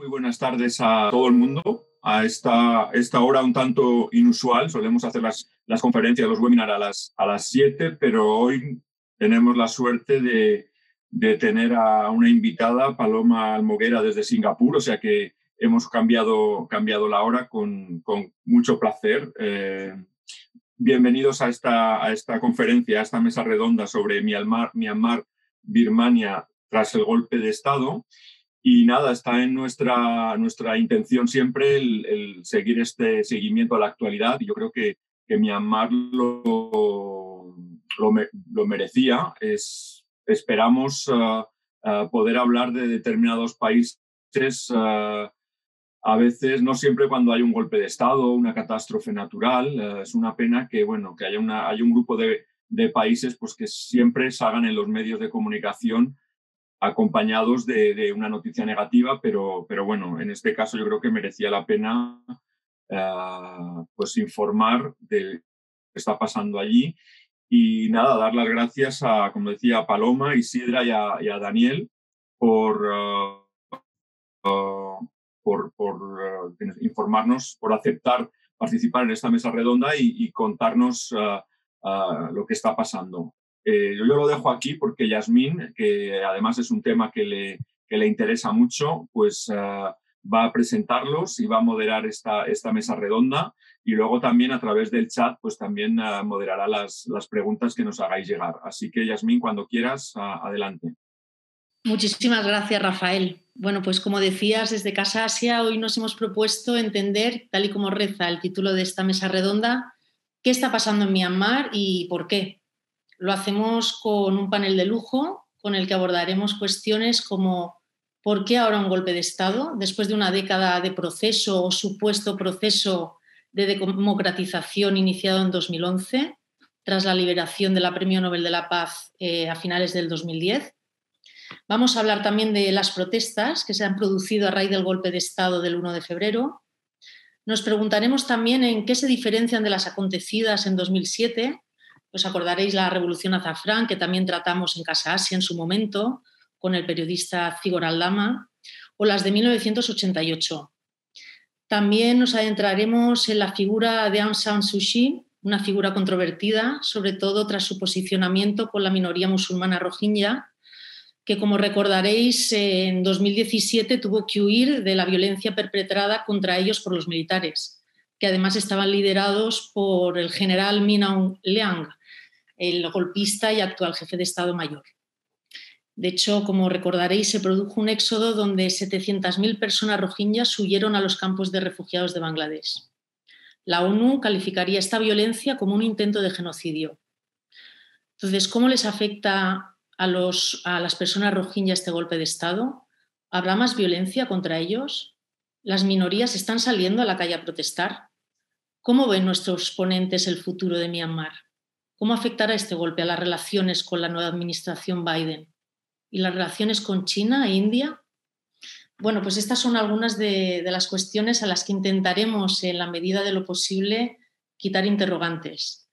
Muy buenas tardes a todo el mundo. A esta, esta hora un tanto inusual, solemos hacer las, las conferencias, los webinars a las, a las 7, pero hoy tenemos la suerte de, de tener a una invitada, Paloma Almoguera, desde Singapur, o sea que hemos cambiado, cambiado la hora con, con mucho placer. Eh, bienvenidos a esta, a esta conferencia, a esta mesa redonda sobre Myanmar, Myanmar, Birmania tras el golpe de Estado. Y nada, está en nuestra, nuestra intención siempre el, seguir este seguimiento a la actualidad. Yo creo que, que Myanmar lo, lo, merecía. Es, esperamos uh, uh, poder hablar de determinados países, uh, a veces, no siempre cuando hay un golpe de Estado, una catástrofe natural. es una pena que, bueno, que haya, una, hay un grupo de, de países pues, que siempre salgan en los medios de comunicación acompañados de, una noticia negativa, pero, pero bueno, en este caso yo creo que merecía la pena uh, pues informar de que está pasando allí y nada, dar las gracias a, como decía, a Paloma, Isidra y a, y a Daniel por, uh, por, por informarnos, por aceptar participar en esta mesa redonda y, y contarnos lo que está pasando. Eh, yo, lo dejo aquí porque Yasmín, que además es un tema que le, que le interesa mucho, pues uh, va a presentarlos y va a moderar esta, esta mesa redonda y luego también a través del chat pues también uh, moderará las, las preguntas que nos hagáis llegar. Así que Yasmín, cuando quieras, uh, adelante. Muchísimas gracias, Rafael. Bueno, pues como decías, desde Casa Asia hoy nos hemos propuesto entender, tal y como reza el título de esta mesa redonda, qué está pasando en Myanmar y por qué. Lo hacemos con un panel de lujo con el que abordaremos cuestiones como ¿por qué ahora un golpe de Estado? Después de una década de proceso o supuesto proceso de democratización iniciado en 2011, tras la liberación de la Premio Nobel de la Paz eh, a finales del 2010. Vamos a hablar también de las protestas que se han producido a raíz del golpe de Estado del 1 de febrero. Nos preguntaremos también en qué se diferencian de las acontecidas en 2007 os acordaréis la Revolución Azafrán, que también tratamos en Casa Asia en su momento, con el periodista Zigor Aldama, o las de 1988. También nos adentraremos en la figura de Aung San Suu Kyi, una figura controvertida, sobre todo tras su posicionamiento con la minoría musulmana rohingya, que como recordaréis en 2017 tuvo que huir de la violencia perpetrada contra ellos por los militares, que además estaban liderados por el general Min Aung Hlaing, el golpista y actual jefe de Estado Mayor. De hecho, como recordaréis, se produjo un éxodo donde 700.000 personas rohingyas huyeron a los campos de refugiados de Bangladesh. La ONU calificaría esta violencia como un intento de genocidio. Entonces, ¿cómo les afecta a, los, a las personas rohingyas este golpe de Estado? ¿Habrá más violencia contra ellos? ¿Las minorías están saliendo a la calle a protestar? ¿Cómo ven nuestros ponentes el futuro de Myanmar? ¿Cómo afectará este golpe a las relaciones con la nueva administración Biden? ¿Y las relaciones con China e India? Bueno, pues estas son algunas de, las cuestiones a las que intentaremos, en la medida de lo posible, quitar interrogantes.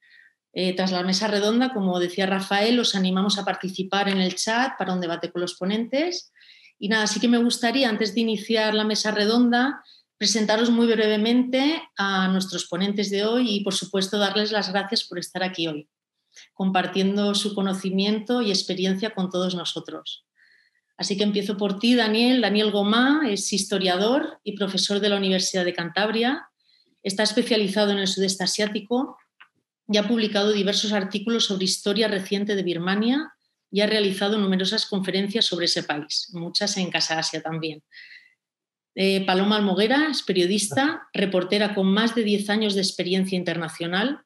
Eh, tras la mesa redonda, como decía Rafael, os animamos a participar en el chat para un debate con los ponentes. Y nada, sí que me gustaría, antes de iniciar la mesa redonda, presentaros muy brevemente a nuestros ponentes de hoy y, por supuesto, darles las gracias por estar aquí hoy compartiendo su conocimiento y experiencia con todos nosotros. Así que empiezo por ti, Daniel. Daniel Gomá es historiador y profesor de la Universidad de Cantabria. Está especializado en el sudeste asiático y ha publicado diversos artículos sobre historia reciente de Birmania y ha realizado numerosas conferencias sobre ese país, muchas en Casa Asia también. Eh, Paloma Almoguera es periodista, reportera con más de 10 años de experiencia internacional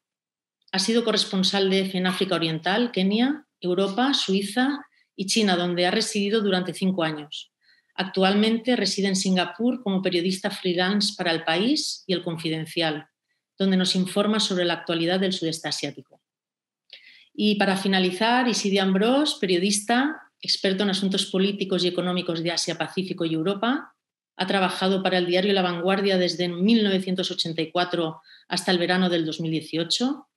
ha sido corresponsal de EFE en África Oriental, Kenia, Europa, Suiza y China, donde ha residido durante cinco años. Actualmente reside en Singapur como periodista freelance para El País y El Confidencial, donde nos informa sobre la actualidad del sudeste asiático. Y para finalizar, Isidia Ambrós, periodista, experto en asuntos políticos y económicos de Asia, Pacífico y Europa, ha trabajado para el diario La Vanguardia desde 1984 hasta el verano del 2018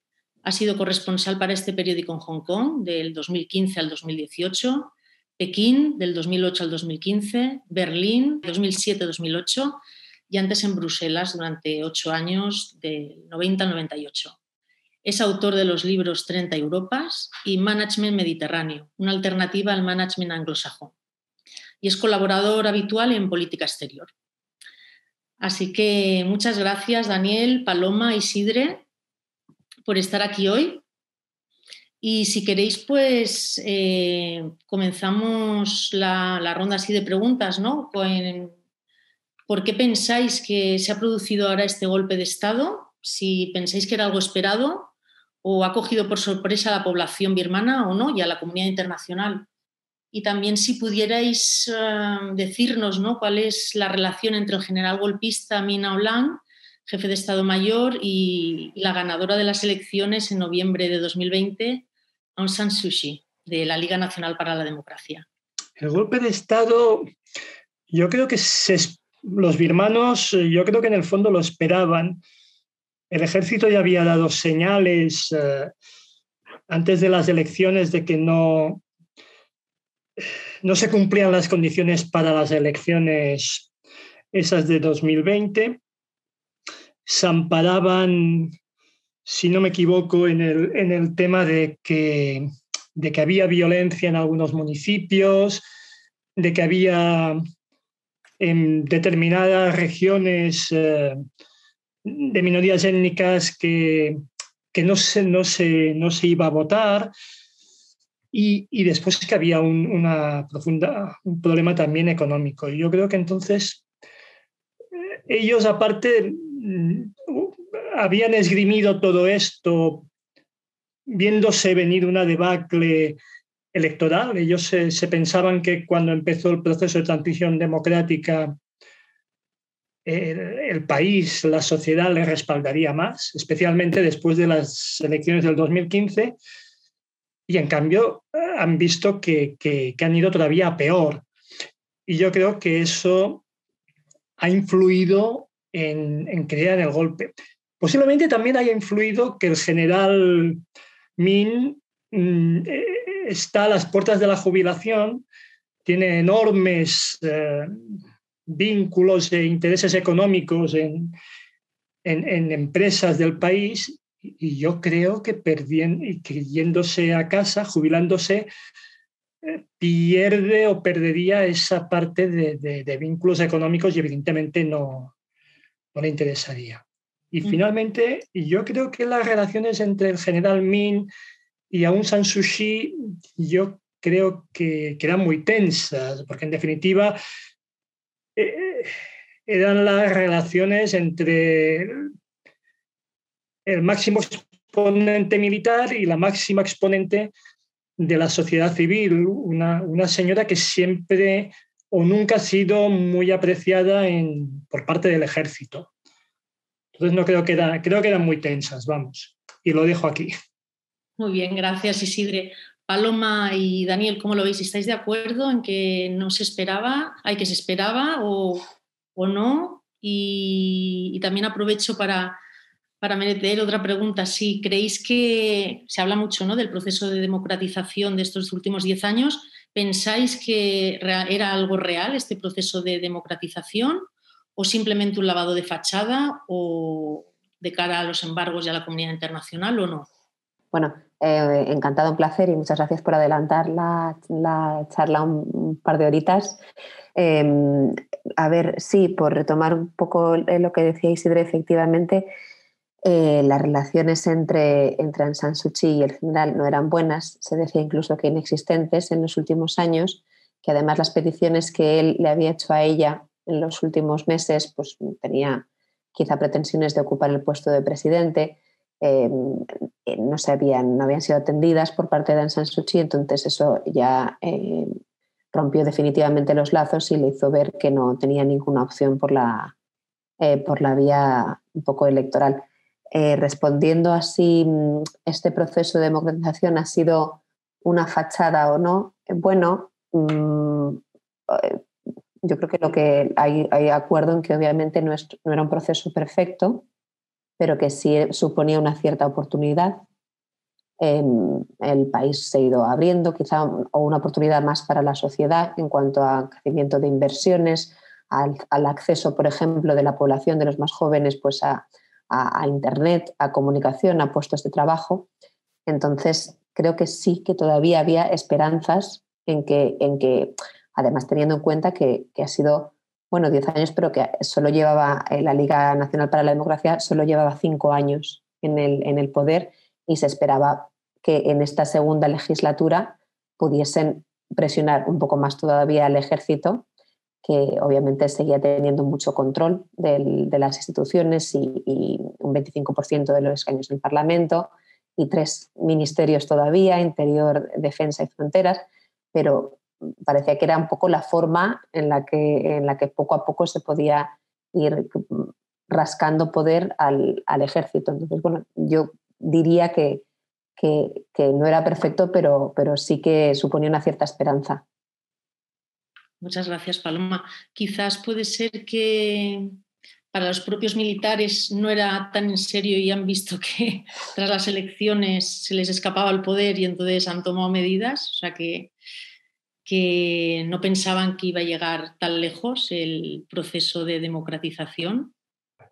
ha sido corresponsal para este periódico en Hong Kong del 2015 al 2018 Pekín del 2008 al 2015, Berlín 2007-2008 y antes en Bruselas durante ocho años, del 90 al 98. Es autor de los libros 30 Europas y Management Mediterráneo, una alternativa al management anglosajón. Y es colaborador habitual en política exterior. Así que muchas gracias, Daniel, Paloma, Isidre, por estar aquí hoy. Y si queréis, pues eh, comenzamos la, ronda así de preguntas, ¿no? ¿Por qué pensáis que se ha producido ahora este golpe de Estado? Si pensáis que era algo esperado o ha cogido por sorpresa a la población birmana o no y a la comunidad internacional y también si pudierais eh, decirnos ¿no? cuál es la relación entre el general golpista Mina Aung jefe de Estado Mayor, y, la ganadora de las elecciones en noviembre de 2020, Aung San Suu Kyi, de la Liga Nacional para la Democracia. El golpe de Estado, yo creo que los birmanos, yo creo que en el fondo lo esperaban. El ejército ya había dado señales eh, antes de las elecciones de que no, no se cumplían las condiciones para las elecciones esas de 2020. Se amparaban, si no me equivoco, en el, en el tema de que, de que había violencia en algunos municipios, de que había en determinadas regiones eh, de minorías étnicas que, que no, se, no, se, no se iba a votar. Y, después que había un, una profunda, un problema también económico. Y yo creo que entonces eh, ellos aparte habían esgrimido todo esto viéndose venir una debacle electoral. Ellos se, pensaban que cuando empezó el proceso de transición democrática el, país, la sociedad le respaldaría más, especialmente después de las elecciones del 2015 y en cambio han visto que, han ido todavía peor. Y yo creo que eso ha influido en, crear el golpe. Posiblemente también haya influido que el general Min mm, eh, está a las puertas de la jubilación, tiene enormes eh, vínculos e intereses económicos en, en, empresas del país y yo creo que, perdiendo, y yéndose a casa, jubilándose, eh, pierde o perdería esa parte de, vínculos económicos y evidentemente no, no le interesaría. Y mm. finalmente, yo creo que las relaciones entre el general Min y Aung San Suu Kyi, yo creo que, eran muy tensas, porque en definitiva eh, eran las relaciones entre el máximo exponente militar y la máxima exponente de la sociedad civil, una, señora que siempre o nunca ha sido muy apreciada en, por parte del ejército. Entonces no creo que, creo que eran muy tensas, vamos, y lo dejo aquí. Muy bien, gracias Isidre. Paloma y Daniel, ¿cómo lo veis? ¿Estáis de acuerdo en que no se esperaba, hay que se esperaba o, no? y también aprovecho para, para meter otra pregunta, si creéis que se habla mucho ¿no? del proceso de democratización de estos últimos diez años, ¿pensáis que era algo real este proceso de democratización o simplemente un lavado de fachada o de cara a los embargos y a la comunidad internacional o no? Bueno, eh, encantado, un placer y muchas gracias por adelantar la, charla un, par de horitas. Em, a ver, sí, por retomar un poco lo que decía Isidre, efectivamente, eh, las relaciones entre, entre Aung San y el general no eran buenas, se decía incluso que inexistentes en los últimos años, que además las peticiones que él le había hecho a ella en los últimos meses, pues tenía quizá pretensiones de ocupar el puesto de presidente, eh, no, se habían, no habían sido atendidas por parte de Aung San Suu entonces eso ya eh, rompió definitivamente los lazos y le hizo ver que no tenía ninguna opción por la, por la vía un poco electoral. Eh, respondiendo así, mm, este proceso de democratización ha sido una fachada o no, eh, bueno, mm, eh, yo creo que lo que hay, acuerdo en que obviamente no, no, era un proceso perfecto, pero que sí suponía una cierta oportunidad. Em, el país se ha ido abriendo, quizá o una oportunidad más para la sociedad en cuanto a crecimiento de inversiones, al, acceso, por ejemplo, de la población de los más jóvenes pues a, Internet, a comunicación, a puestos de trabajo. Entonces, creo que sí que todavía había esperanzas en que, en que además teniendo en cuenta que, ha sido, bueno, 10 años, pero que solo llevaba eh, la Liga Nacional para la Democracia, solo llevaba 5 años en el, en el poder y se esperaba que en esta segunda legislatura pudiesen presionar un poco más todavía al ejército que obviamente seguía teniendo mucho control de las instituciones y, un 25% de los escaños en el Parlamento y tres ministerios todavía, Interior, Defensa y Fronteras, pero parecía que era un poco la forma en la que, en la que poco a poco se podía ir rascando poder al, ejército. Entonces, bueno, yo diría que, que, que, no era perfecto, pero, pero sí que suponía una cierta esperanza. Muchas gracias, Paloma. Quizás puede ser que para los propios militares no era tan en serio y han visto que tras las elecciones se les escapaba el poder y entonces han tomado medidas, o sea que, que no pensaban que iba a llegar tan lejos el proceso de democratización.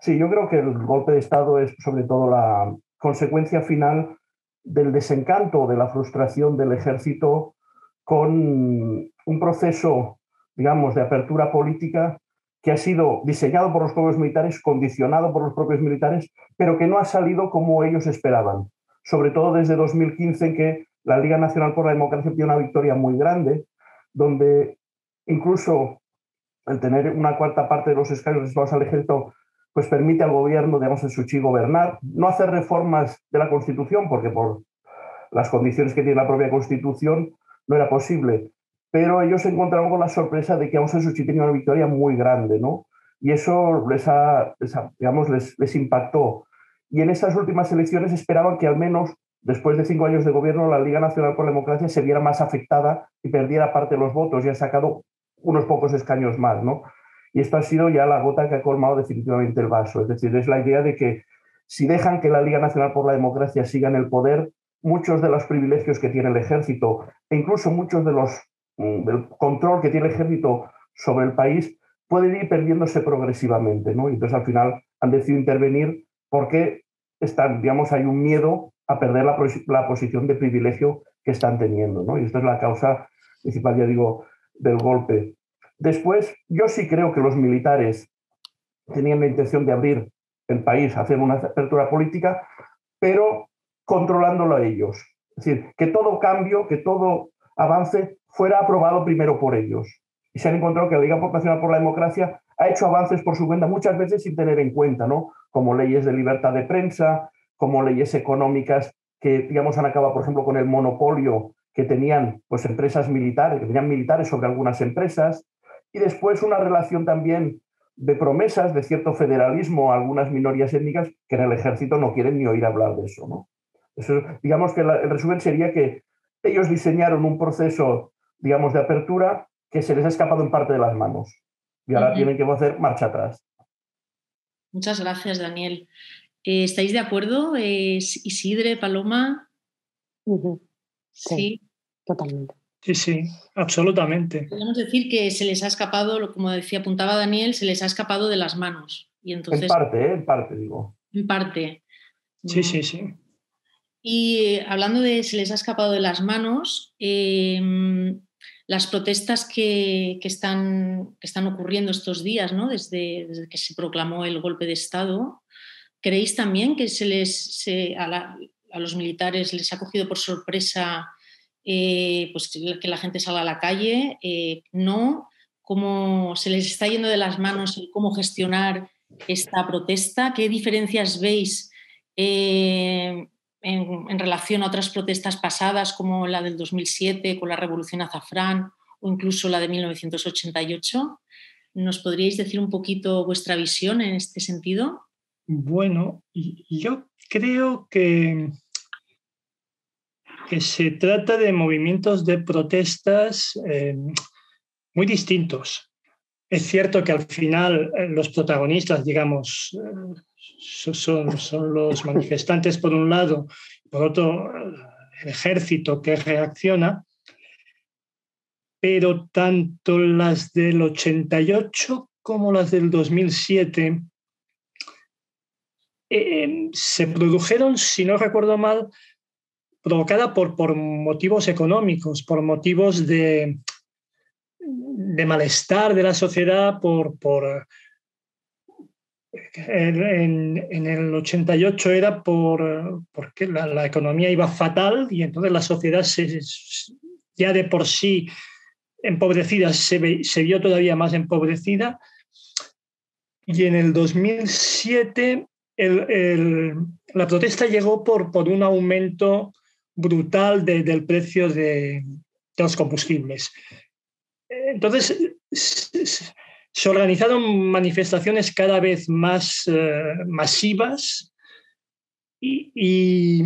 Sí, yo creo que el golpe de Estado es sobre todo la consecuencia final del desencanto, de la frustración del ejército con un proceso digamos, de apertura política que ha sido diseñado por los propios militares, condicionado por los propios militares, pero que no ha salido como ellos esperaban. Sobre todo desde 2015, en que la Liga Nacional por la Democracia tiene una victoria muy grande, donde incluso el tener una cuarta parte de los escaños reservados al ejército, pues permite al gobierno, digamos, en Suchi gobernar, no hacer reformas de la Constitución, porque por las condiciones que tiene la propia Constitución no era posible, pero ellos se encontraron con la sorpresa de que Aung San Suu Kyi tenía una victoria muy grande, ¿no? Y eso les, digamos, les, impactó. Y en estas últimas elecciones esperaban que al menos después de cinco años de gobierno la Liga Nacional por la Democracia se viera más afectada y perdiera parte de los votos y ha sacado unos pocos escaños más, ¿no? Y esto ha sido ya la gota que ha colmado definitivamente el vaso. Es decir, es la idea de que si dejan que la Liga Nacional por la Democracia siga en el poder, muchos de los privilegios que tiene el ejército e incluso muchos de los el control que tiene el ejército sobre el país puede ir perdiéndose progresivamente, ¿no? Entonces al final han decidido intervenir porque están, digamos, hay un miedo a perder la, posición de privilegio que están teniendo, ¿no? Y esto es la causa principal, ya digo, del golpe. Después, yo sí creo que los militares tenían la intención de abrir el país, hacer una apertura política, pero controlándolo a ellos. Es decir, que todo cambio, que todo avance fuera aprobado primero por ellos. Y se han encontrado que la Liga Nacional por la Democracia ha hecho avances por su cuenta, muchas veces sin tener en cuenta, ¿no? Como leyes de libertad de prensa, como leyes económicas que, digamos, han acabado, por ejemplo, con el monopolio que tenían pues, empresas militares, que tenían militares sobre algunas empresas, y después una relación también de promesas de cierto federalismo a algunas minorías étnicas que en el ejército no quieren ni oír hablar de eso, ¿no? Eso, digamos que el resumen sería que ellos diseñaron un proceso digamos, de apertura que se les ha escapado en parte de las manos. Y ahora tienen que hacer marcha atrás. Muchas gracias, Daniel. Eh, ¿Estáis de acuerdo, Isidre, Paloma? sí, totalmente. Sí, sí, absolutamente. Podemos decir que se les ha escapado, como decía, apuntaba Daniel, se les ha escapado de las manos. Y entonces, en parte, ¿eh? en parte, digo. En parte. Sí, sí, sí. Y eh, hablando de se les ha escapado de las manos, las protestas que, están, ocurriendo estos días, ¿no? desde, que se proclamó el golpe de Estado, ¿creéis también que se les, a, los militares les ha cogido por sorpresa eh, pues que la gente salga a la calle? Eh, ¿No? ¿Cómo se les está yendo de las manos cómo gestionar esta protesta? ¿Qué diferencias veis? Eh, en, relación a otras protestas pasadas como la del 2007 con la Revolución Azafrán o incluso la de 1988. ¿Nos podríais decir un poquito vuestra visión en este sentido? Bueno, yo creo que, que se trata de movimientos de protestas eh, muy distintos. Es cierto que al final eh, los protagonistas, digamos, eh, son, son los manifestantes por un lado, por otro ejército que reacciona, pero tanto las del 88 como las del 2007 eh, se produjeron, si no recuerdo mal, provocada por, por motivos económicos, por motivos de, de malestar de la sociedad, por, por en, el 88 era por, porque la, economía iba fatal y entonces la sociedad se, ya de por sí empobrecida se, vio todavía más empobrecida. Y en el 2007 el, el, la protesta llegó por, por un aumento brutal de, del precio de, de, los combustibles. Entonces, se organizaron manifestaciones cada vez más eh, masivas y,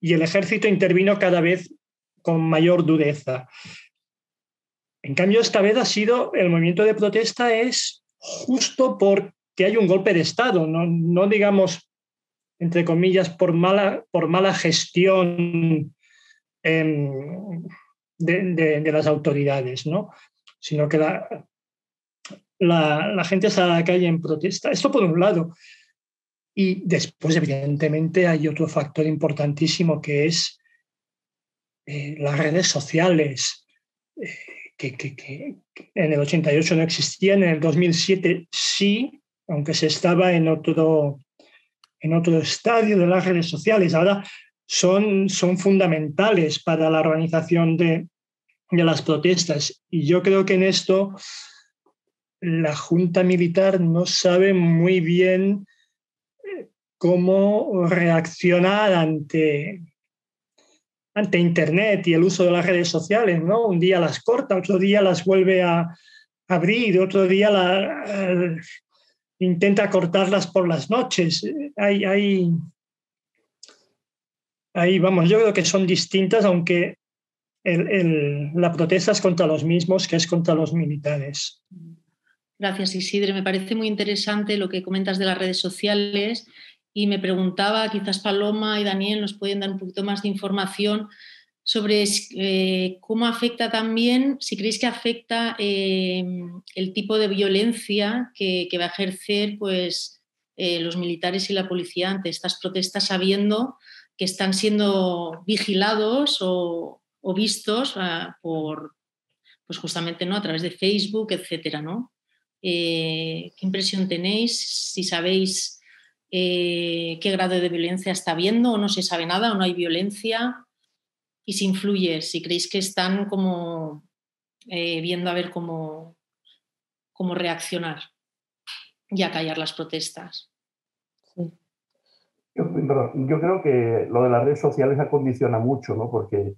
el ejército intervino cada vez con mayor dureza. En cambio, esta vez ha sido, el movimiento de protesta es justo porque hay un golpe de Estado, no, digamos, entre comillas, por mala, por mala gestión de, de, de, las autoridades, ¿no? sino que la, la, gente sale a la calle en protesta. Esto por un lado. Y después, evidentemente, hay otro factor importantísimo que es eh, las redes sociales. Eh, que, que, que, en el 88 no existían, en el 2007 sí, aunque se estaba en otro, en otro estadio de las redes sociales. Ahora son, son fundamentales para la organización de, de las protestas. Y yo creo que en esto la Junta Militar no sabe muy bien eh, cómo reaccionar ante, ante Internet y el uso de las redes sociales, ¿no? Un día las corta, otro día las vuelve a abrir, otro día uh, intenta cortarlas por las noches. Hay, hay, ahí vamos, yo creo que son distintas, aunque la protesta es contra los mismos que es contra los militares. Gracias, Isidre. Me parece muy interesante lo que comentas de las redes sociales y me preguntaba, quizás Paloma y Daniel nos pueden dar un poquito más de información sobre eh, cómo afecta también, si creéis que afecta eh, el tipo de violencia que, va a ejercer pues, eh, los militares y la policía ante estas protestas, sabiendo que están siendo vigilados o, o vistos uh, por, pues justamente ¿no? a través de Facebook, etcétera, ¿no? ¿Qué impresión tenéis? Si sabéis eh, qué grado de violencia está habiendo o no se sabe nada o no hay violencia y si influye, si creéis que están como eh, viendo a ver cómo, cómo reaccionar y a callar las protestas. Sí. Yo, yo, creo que lo de las redes sociales acondiciona mucho, ¿no? porque,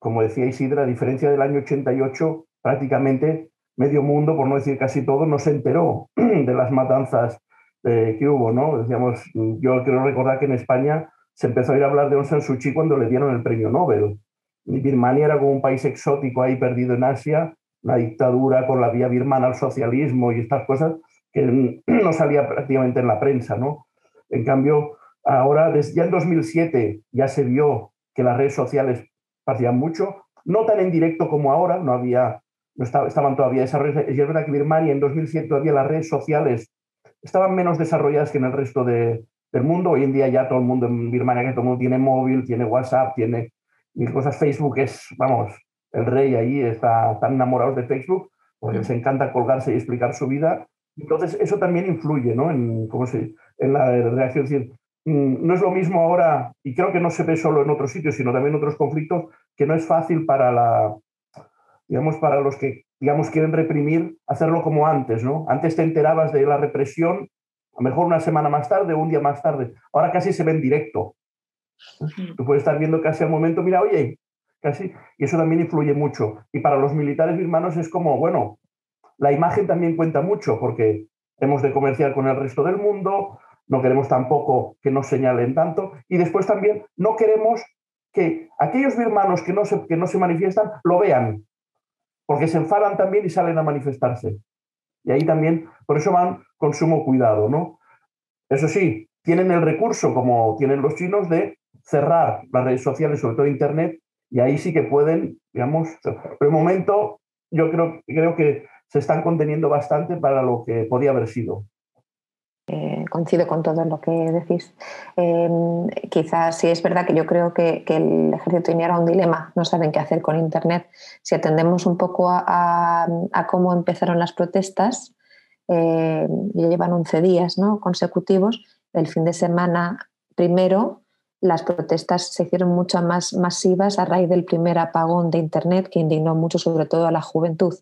como decía Isidra, a diferencia del año 88, prácticamente medio mundo, por no decir casi todo, no se enteró de las matanzas eh, que hubo, ¿no? Decíamos, yo quiero recordar que en España se empezó a ir a hablar de Aung San Suu Kyi cuando le dieron el premio Nobel. Y Birmania era como un país exótico ahí perdido en Asia, una dictadura con la vía birmana al socialismo y estas cosas que no salía prácticamente en la prensa, ¿no? En cambio, ahora, desde, ya en 2007 ya se vio que las redes sociales hacían mucho, no tan en directo como ahora, no había, no estaba, estaban todavía esas redes, y es verdad que Birmania en 2007 todavía las redes sociales estaban menos desarrolladas que en el resto de, del mundo. Hoy en día ya todo el mundo en Birmania, que todo el mundo tiene móvil, tiene WhatsApp, tiene mil cosas. Facebook es, vamos, el rey ahí, está tan enamorados de Facebook, porque les encanta colgarse y explicar su vida. Entonces, eso también influye ¿no? en, ¿cómo se, en la reacción. Es decir, mm, no es lo mismo ahora, y creo que no se ve solo en otros sitios, sino también en otros conflictos, que no es fácil para la, digamos, para los que digamos, quieren reprimir, hacerlo como antes, ¿no? Antes te enterabas de la represión, a lo mejor una semana más tarde o un día más tarde. Ahora casi se ve en directo. Tú puedes estar viendo casi al momento, mira, oye, casi, y eso también influye mucho. Y para los militares birmanos es como, bueno, la imagen también cuenta mucho porque hemos de comerciar con el resto del mundo, no queremos tampoco que nos señalen tanto, y después también no queremos que aquellos birmanos que no se, que no se manifiestan lo vean, porque se enfadan también y salen a manifestarse. Y ahí también, por eso van con sumo cuidado, ¿no? Eso sí, tienen el recurso, como tienen los chinos, de cerrar las redes sociales, sobre todo Internet, y ahí sí que pueden, digamos, pero de momento yo creo, creo que se están conteniendo bastante para lo que podía haber sido. Eh, coincido con todo lo que decís. Em, quizás sí es verdad que yo creo que, el ejército tenía ahora un dilema, no saben qué hacer con Internet. Si atendemos un poco a, cómo empezaron las protestas, eh, ya llevan 11 días ¿no? consecutivos, el fin de semana primero las protestas se hicieron mucho más masivas a raíz del primer apagón de Internet que indignó mucho sobre todo a la juventud.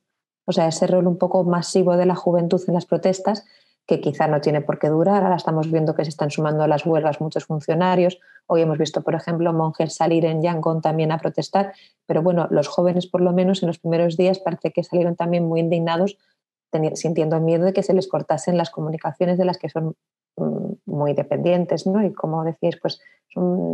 O sea, ese rol un poco masivo de la juventud en las protestas que quizá no tiene por qué durar. Ahora estamos viendo que se están sumando a las huelgas muchos funcionarios. Hoy hemos visto, por ejemplo, monjes salir en Yangon también a protestar. Pero bueno, los jóvenes, por lo menos en los primeros días, parece que salieron también muy indignados, sintiendo miedo de que se les cortasen las comunicaciones de las que son Mm, muy dependientes, ¿no? Y como decíais, pues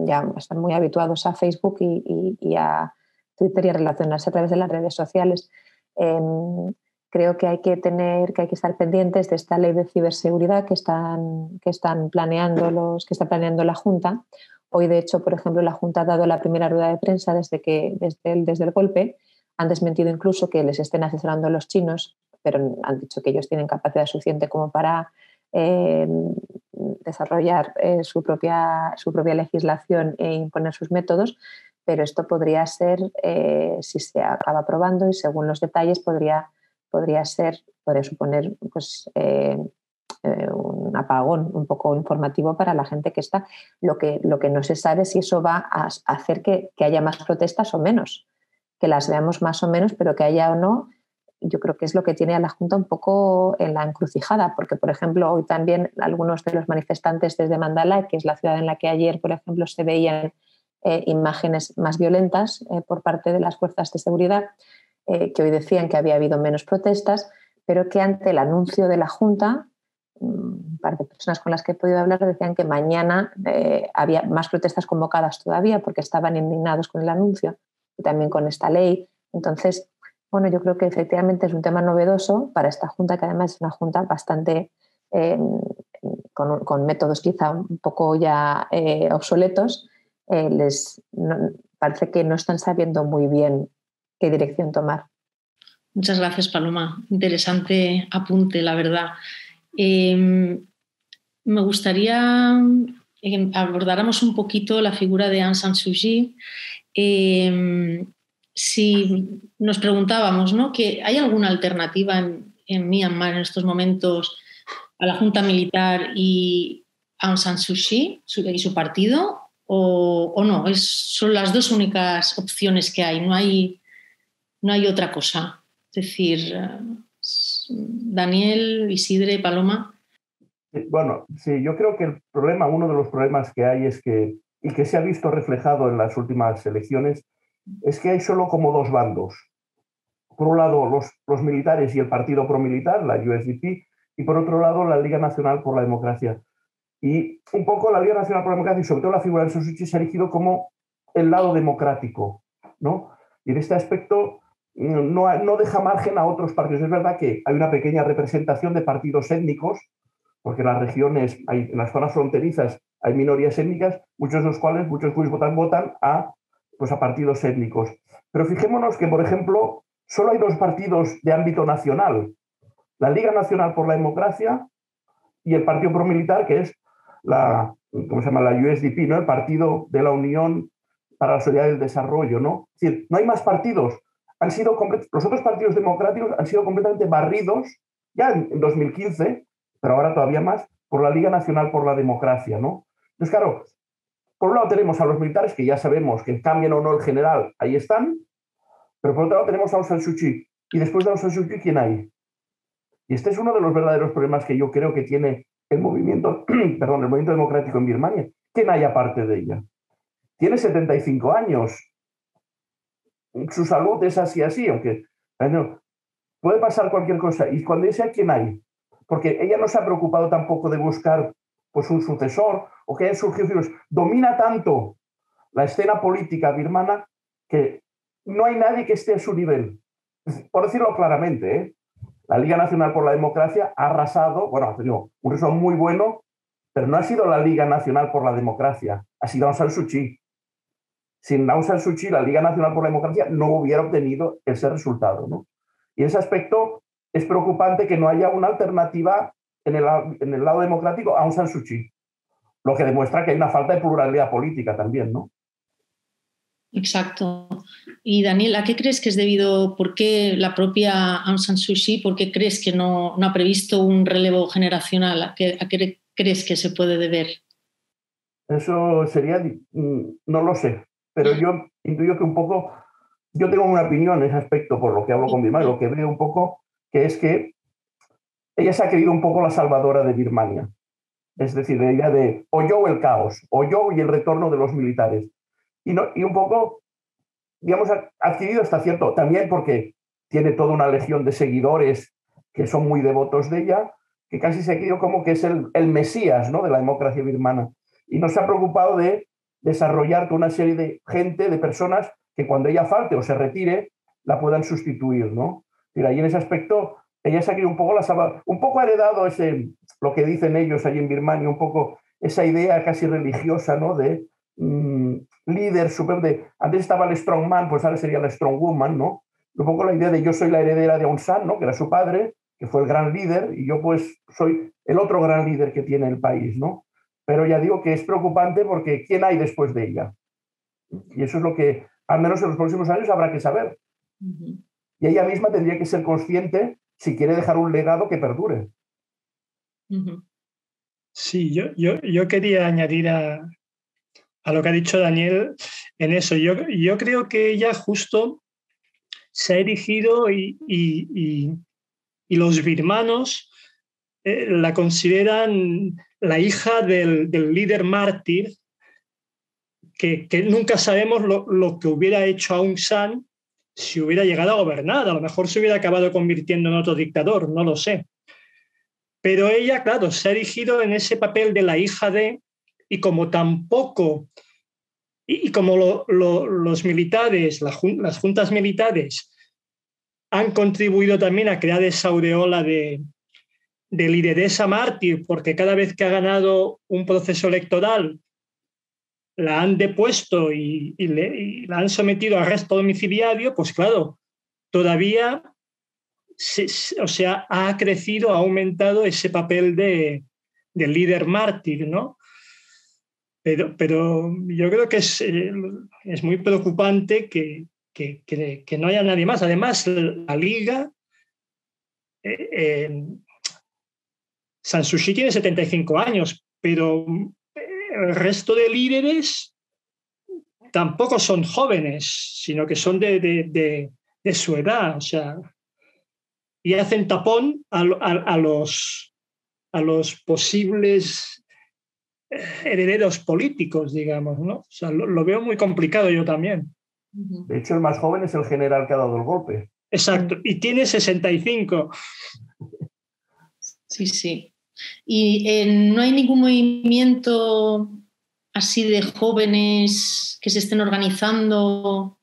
ya están muy habituados a Facebook y, a Twitter y a relacionarse a través de las redes sociales. Em, creo que hay que tener, que hay que estar pendientes de esta ley de ciberseguridad que están, que están planeando los, que está planeando la Junta. Hoy, de hecho, por ejemplo, la Junta ha dado la primera rueda de prensa desde que, desde el, desde el golpe. Han desmentido incluso que les estén asesorando los chinos, pero han dicho que ellos tienen capacidad suficiente como para desarrollar eh, su, propia, su propia legislación e imponer sus métodos, pero esto podría ser, eh, si se acaba aprobando y según los detalles, podría, podría ser, podría suponer pues, eh, un apagón un poco informativo para la gente que está. Lo que, lo que no se sabe es si eso va a hacer que, que haya más protestas o menos, que las veamos más o menos, pero que haya o no yo creo que es lo que tiene a la Junta un poco en la encrucijada, porque, por ejemplo, hoy también algunos de los manifestantes desde Mandalay, que es la ciudad en la que ayer, por ejemplo, se veían eh, imágenes más violentas eh, por parte de las fuerzas de seguridad, eh, que hoy decían que había habido menos protestas, pero que ante el anuncio de la Junta, mm, un par de personas con las que he podido hablar decían que mañana había más protestas convocadas todavía porque estaban indignados con el anuncio y también con esta ley. Entonces, bueno, yo creo que efectivamente es un tema novedoso para esta Junta, que además es una Junta bastante eh, con, métodos quizá un poco ya eh, obsoletos. Eh, les parece que no están sabiendo muy bien qué dirección tomar. Muchas gracias, Paloma. Interesante apunte, la verdad. Em, me gustaría que abordáramos un poquito la figura de Aung San Suu Kyi. Em, si nos preguntábamos, ¿no? Que ¿Hay alguna alternativa en, Myanmar en estos momentos a la Junta Militar y Aung San Suu Kyi y su partido? ¿O, no? Son las dos únicas opciones que hay, no hay, no hay otra cosa. Es decir, eh, Daniel, Isidre, Paloma. Bueno, sí, yo creo que el problema, uno de los problemas que hay es que, y que se ha visto reflejado en las últimas elecciones, es que hay solo como dos bandos. Por un lado, los, los militares y el partido promilitar, la USDP, y por otro lado, la Liga Nacional por la Democracia. Y un poco la Liga Nacional por la Democracia y sobre todo la figura de Sosuchi se ha elegido como el lado democrático, ¿no? Y en este aspecto no, no deja margen a otros partidos. Es verdad que hay una pequeña representación de partidos étnicos, porque en las regiones, hay, en las zonas fronterizas hay minorías étnicas, muchos de los cuales, muchos cuyos votan, votan a pues a partidos étnicos. Pero fijémonos que, por ejemplo, solo hay dos partidos de ámbito nacional, la Liga Nacional por la Democracia y el Partido Promilitar, que es la, ¿cómo se llama? la USDP, ¿no? el Partido de la Unión para la Sociedad del Desarrollo. ¿no? Es decir, no hay más partidos. Han sido los otros partidos democráticos han sido completamente barridos ya en 2015, pero ahora todavía más, por la Liga Nacional por la Democracia. ¿no? Entonces, claro, por un lado tenemos a los militares, que ya sabemos que cambien o no el general, ahí están, pero por otro lado tenemos a Aung San Suu Kyi. Y después de Aung San Suu Kyi, ¿quién hay? Y este es uno de los verdaderos problemas que yo creo que tiene el movimiento, perdón, el movimiento democrático en Birmania. ¿Quién hay aparte de ella? Tiene 75 años. Su salud es así, así, aunque puede pasar cualquier cosa. Y cuando dice quién hay, porque ella no se ha preocupado tampoco de buscar pues un sucesor o que hayan surgido domina tanto la escena política birmana que no hay nadie que esté a su nivel. Por decirlo claramente, ¿eh? la Liga Nacional por la Democracia ha arrasado, bueno, ha tenido un resultado muy bueno, pero no ha sido la Liga Nacional por la Democracia, ha sido Aung San Suu Kyi. Sin Aung San Suu Kyi, la Liga Nacional por la Democracia no hubiera obtenido ese resultado. ¿no? Y en ese aspecto es preocupante que no haya una alternativa en el, en el lado democrático a Aung San Suu Kyi, lo que demuestra que hay una falta de pluralidad política también, ¿no? Exacto. Y Daniel, ¿a qué crees que es debido, por qué la propia Aung San Suu Kyi, por qué crees que no, no ha previsto un relevo generacional? ¿A qué, ¿A qué, crees que se puede deber? Eso sería, mm, no lo sé, pero yo intuyo que un poco, yo tengo una opinión en ese aspecto por lo que hablo con mi madre, lo que veo un poco, que es que ella se ha creído un poco la salvadora de Birmania. Es decir, la idea de o yo o el caos, o yo y el retorno de los militares y, no, y un poco, digamos, ha adquirido hasta cierto, también porque tiene toda una legión de seguidores que son muy devotos de ella, que casi se ha querido como que es el, el mesías ¿no? de la democracia birmana. Y no se ha preocupado de desarrollar toda una serie de gente, de personas que cuando ella falte o se retire, la puedan sustituir. ¿no? Y ahí en ese aspecto, ella se ha un poco la un poco heredado ese, lo que dicen ellos allí en Birmania, un poco esa idea casi religiosa ¿no? de mm, líder super de, antes estaba el strongman, pues ahora sería la strongwoman, ¿no? Un poco la idea de yo soy la heredera de Aung San, ¿no? Que era su padre, que fue el gran líder, y yo pues soy el otro gran líder que tiene el país, ¿no? Pero ya digo que es preocupante porque ¿quién hay después de ella? Y eso es lo que, al menos en los próximos años, habrá que saber. Y ella misma tendría que ser consciente si quiere dejar un legado que perdure. Sí, yo, yo, yo quería añadir a, a lo que ha dicho Daniel en eso. Yo, yo creo que ella justo se ha erigido y, y, los birmanos eh, la consideran la hija del, del líder mártir, que, que nunca sabemos lo, lo, que hubiera hecho Aung San si hubiera llegado a gobernar. A lo mejor se hubiera acabado convirtiendo en otro dictador, no lo sé. Pero ella, claro, se ha erigido en ese papel de la hija de, y como tampoco, y, como los militares, las juntas militares, han contribuido también a crear esa aureola de, de lideresa mártir, porque cada vez que ha ganado un proceso electoral la han depuesto y, la han sometido a arresto domiciliario, pues claro, todavía o sea, ha crecido, ha aumentado ese papel de, de líder mártir, ¿no? Pero, yo creo que es, eh, es muy preocupante que, que, no haya nadie más. Además, la liga, eh, eh, Sansushi tiene 75 años, pero el resto de líderes tampoco son jóvenes, sino que son de, de, de, su edad. O sea, y hacen tapón a, a, los, a los posibles herederos políticos, digamos, ¿no? O sea, lo, veo muy complicado yo también. De hecho, el más joven es el general que ha dado el golpe. Exacto, y tiene 65. Sí, sí. ¿Y eh, no hay ningún movimiento así de jóvenes que se estén organizando?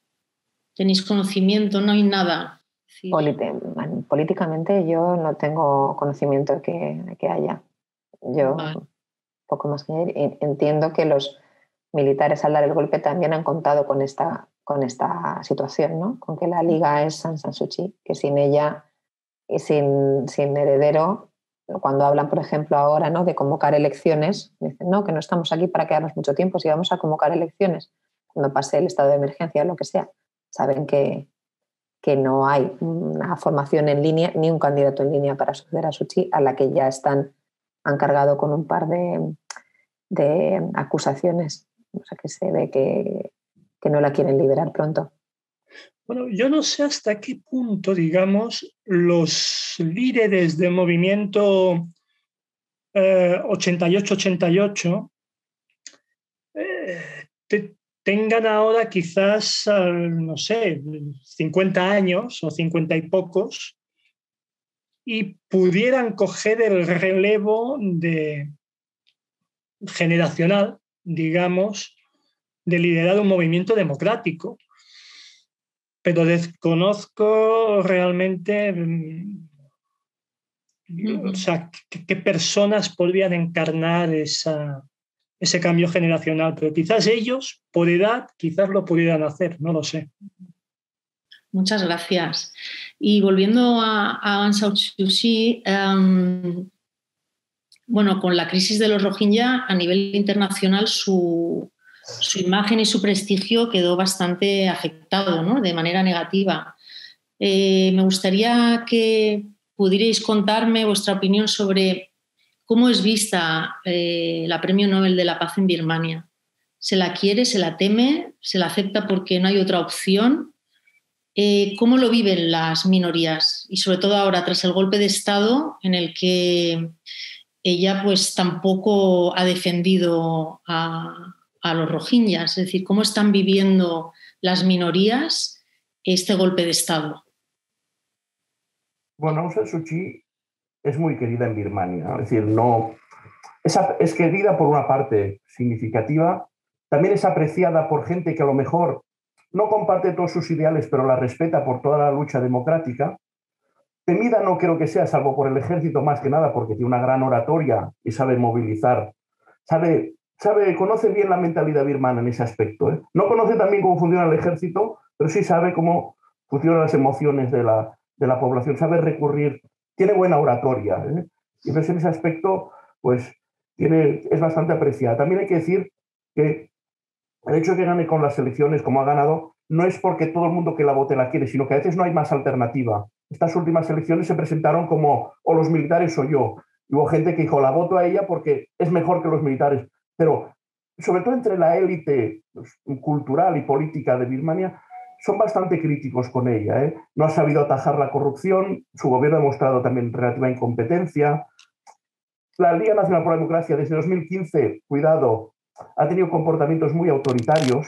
¿Tenéis conocimiento? No hay nada. políticamente yo no tengo conocimiento de que, que haya. Yo poco más que entiendo que los militares al dar el golpe también han contado con esta, con esta situación, ¿no? con que la liga es San San Suu Kyi, que sin ella y sin, sin heredero, cuando hablan, por ejemplo, ahora ¿no? de convocar elecciones, dicen, no, que no estamos aquí para quedarnos mucho tiempo, si vamos a convocar elecciones, cuando pase el estado de emergencia o lo que sea, saben que, que no hay una formación en línea ni un candidato en línea para suceder a Kyi, a la que ya están, han cargado con un par de, de acusaciones. O sea que se ve que, que no la quieren liberar pronto. Yo no sé hasta qué punto, digamos, los líderes del movimiento 88-88 eh, eh, tengan ahora quizás, no sé, 50 años o 50 y pocos y pudieran coger el relevo de, generacional, digamos, de liderar un movimiento democrático. Pero desconozco realmente, mm, O sea, ¿qué, personas podrían encarnar esa, ese cambio generacional? Pero quizás ellos, por edad, quizás lo pudieran hacer, no lo sé. Muchas gracias. Y volviendo a, a Aung San Suu em, bueno, con la crisis de los Rohingya a nivel internacional su, imagen y su prestigio quedó bastante afectado, ¿no? De manera negativa. Eh, me gustaría que pudierais contarme vuestra opinión sobre cómo es vista eh, la Premio Nobel de la Paz en Birmania. ¿Se la quiere, se la teme, se la acepta porque no hay otra opción? Eh, ¿Cómo lo viven las minorías? Y sobre todo ahora, tras el golpe de Estado, en el que ella pues tampoco ha defendido a, los rohingyas. Es decir, ¿cómo están viviendo las minorías este golpe de Estado? Bueno, Aung San Suu Kyi es muy querida en Birmania. Es decir, no, es, es querida por una parte significativa, también es apreciada por gente que a lo mejor no comparte todos sus ideales, pero la respeta por toda la lucha democrática. Temida no creo que sea, salvo por el ejército más que nada, porque tiene una gran oratoria y sabe movilizar. Sabe, sabe, conoce bien la mentalidad birmana en ese aspecto. ¿eh? No conoce también cómo funciona el ejército, pero sí sabe cómo funcionan las emociones de la, de la población, sabe recurrir, tiene buena oratoria. ¿eh? Y entonces en ese aspecto, pues tiene, es bastante apreciada. También hay que decir que el hecho de que gane con las elecciones como ha ganado no es porque todo el mundo que la vote la quiere, sino que a veces no hay más alternativa estas últimas elecciones se presentaron como o los militares o yo. Y hubo gente que dijo, la voto a ella porque es mejor que los militares. Pero sobre todo entre la élite pues, cultural y política de Birmania, son bastante críticos con ella. ¿eh? No ha sabido atajar la corrupción, su gobierno ha mostrado también relativa incompetencia. La Liga Nacional por la Democracia desde 2015, cuidado, ha tenido comportamientos muy autoritarios,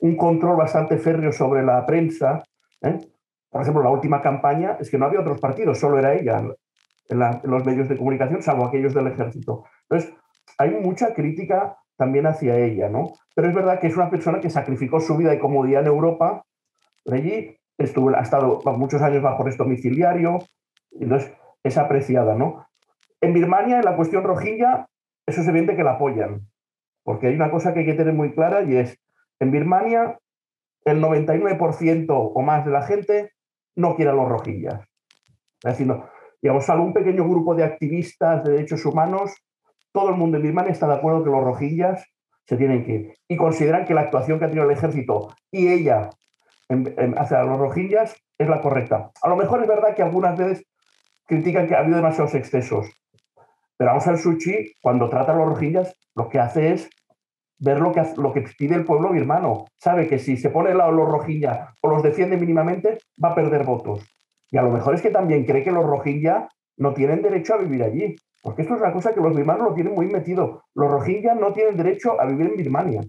un control bastante férreo sobre la prensa. ¿eh? Por ejemplo, la última campaña es que no había otros partidos, solo era ella en, los medios de comunicación, salvo aquellos del ejército. Entonces, hay mucha crítica también hacia ella, ¿no? Pero es verdad que es una persona que sacrificó su vida y comodidad en Europa, allí estuvo, ha estado muchos años bajo arresto domiciliario, entonces es apreciada, ¿no? En Birmania, en la cuestión rojilla, eso es evidente que la apoyan, porque hay una cosa que hay que tener muy clara y es, en Birmania, el 99% o más de la gente no quiere a los rojillas. Es decir, digamos, salvo un pequeño grupo de activistas de derechos humanos, todo el mundo en Birmania está de acuerdo que los rojillas se tienen que ir. Y consideran que la actuación que ha tenido el ejército y ella hacia los rojillas es la correcta. A lo mejor es verdad que algunas veces critican que ha habido demasiados excesos, pero Aung San Suu cuando trata a los rojillas, lo que hace es ver lo que, lo que pide el pueblo birmano. Sabe que si se pone lado los rojillas o los defiende mínimamente, va a perder votos. Y a lo mejor es que también cree que los rojillas no tienen derecho a vivir allí. Porque esto es una cosa que los birmanos lo tienen muy metido. Los rojillas no tienen derecho a vivir en Birmania.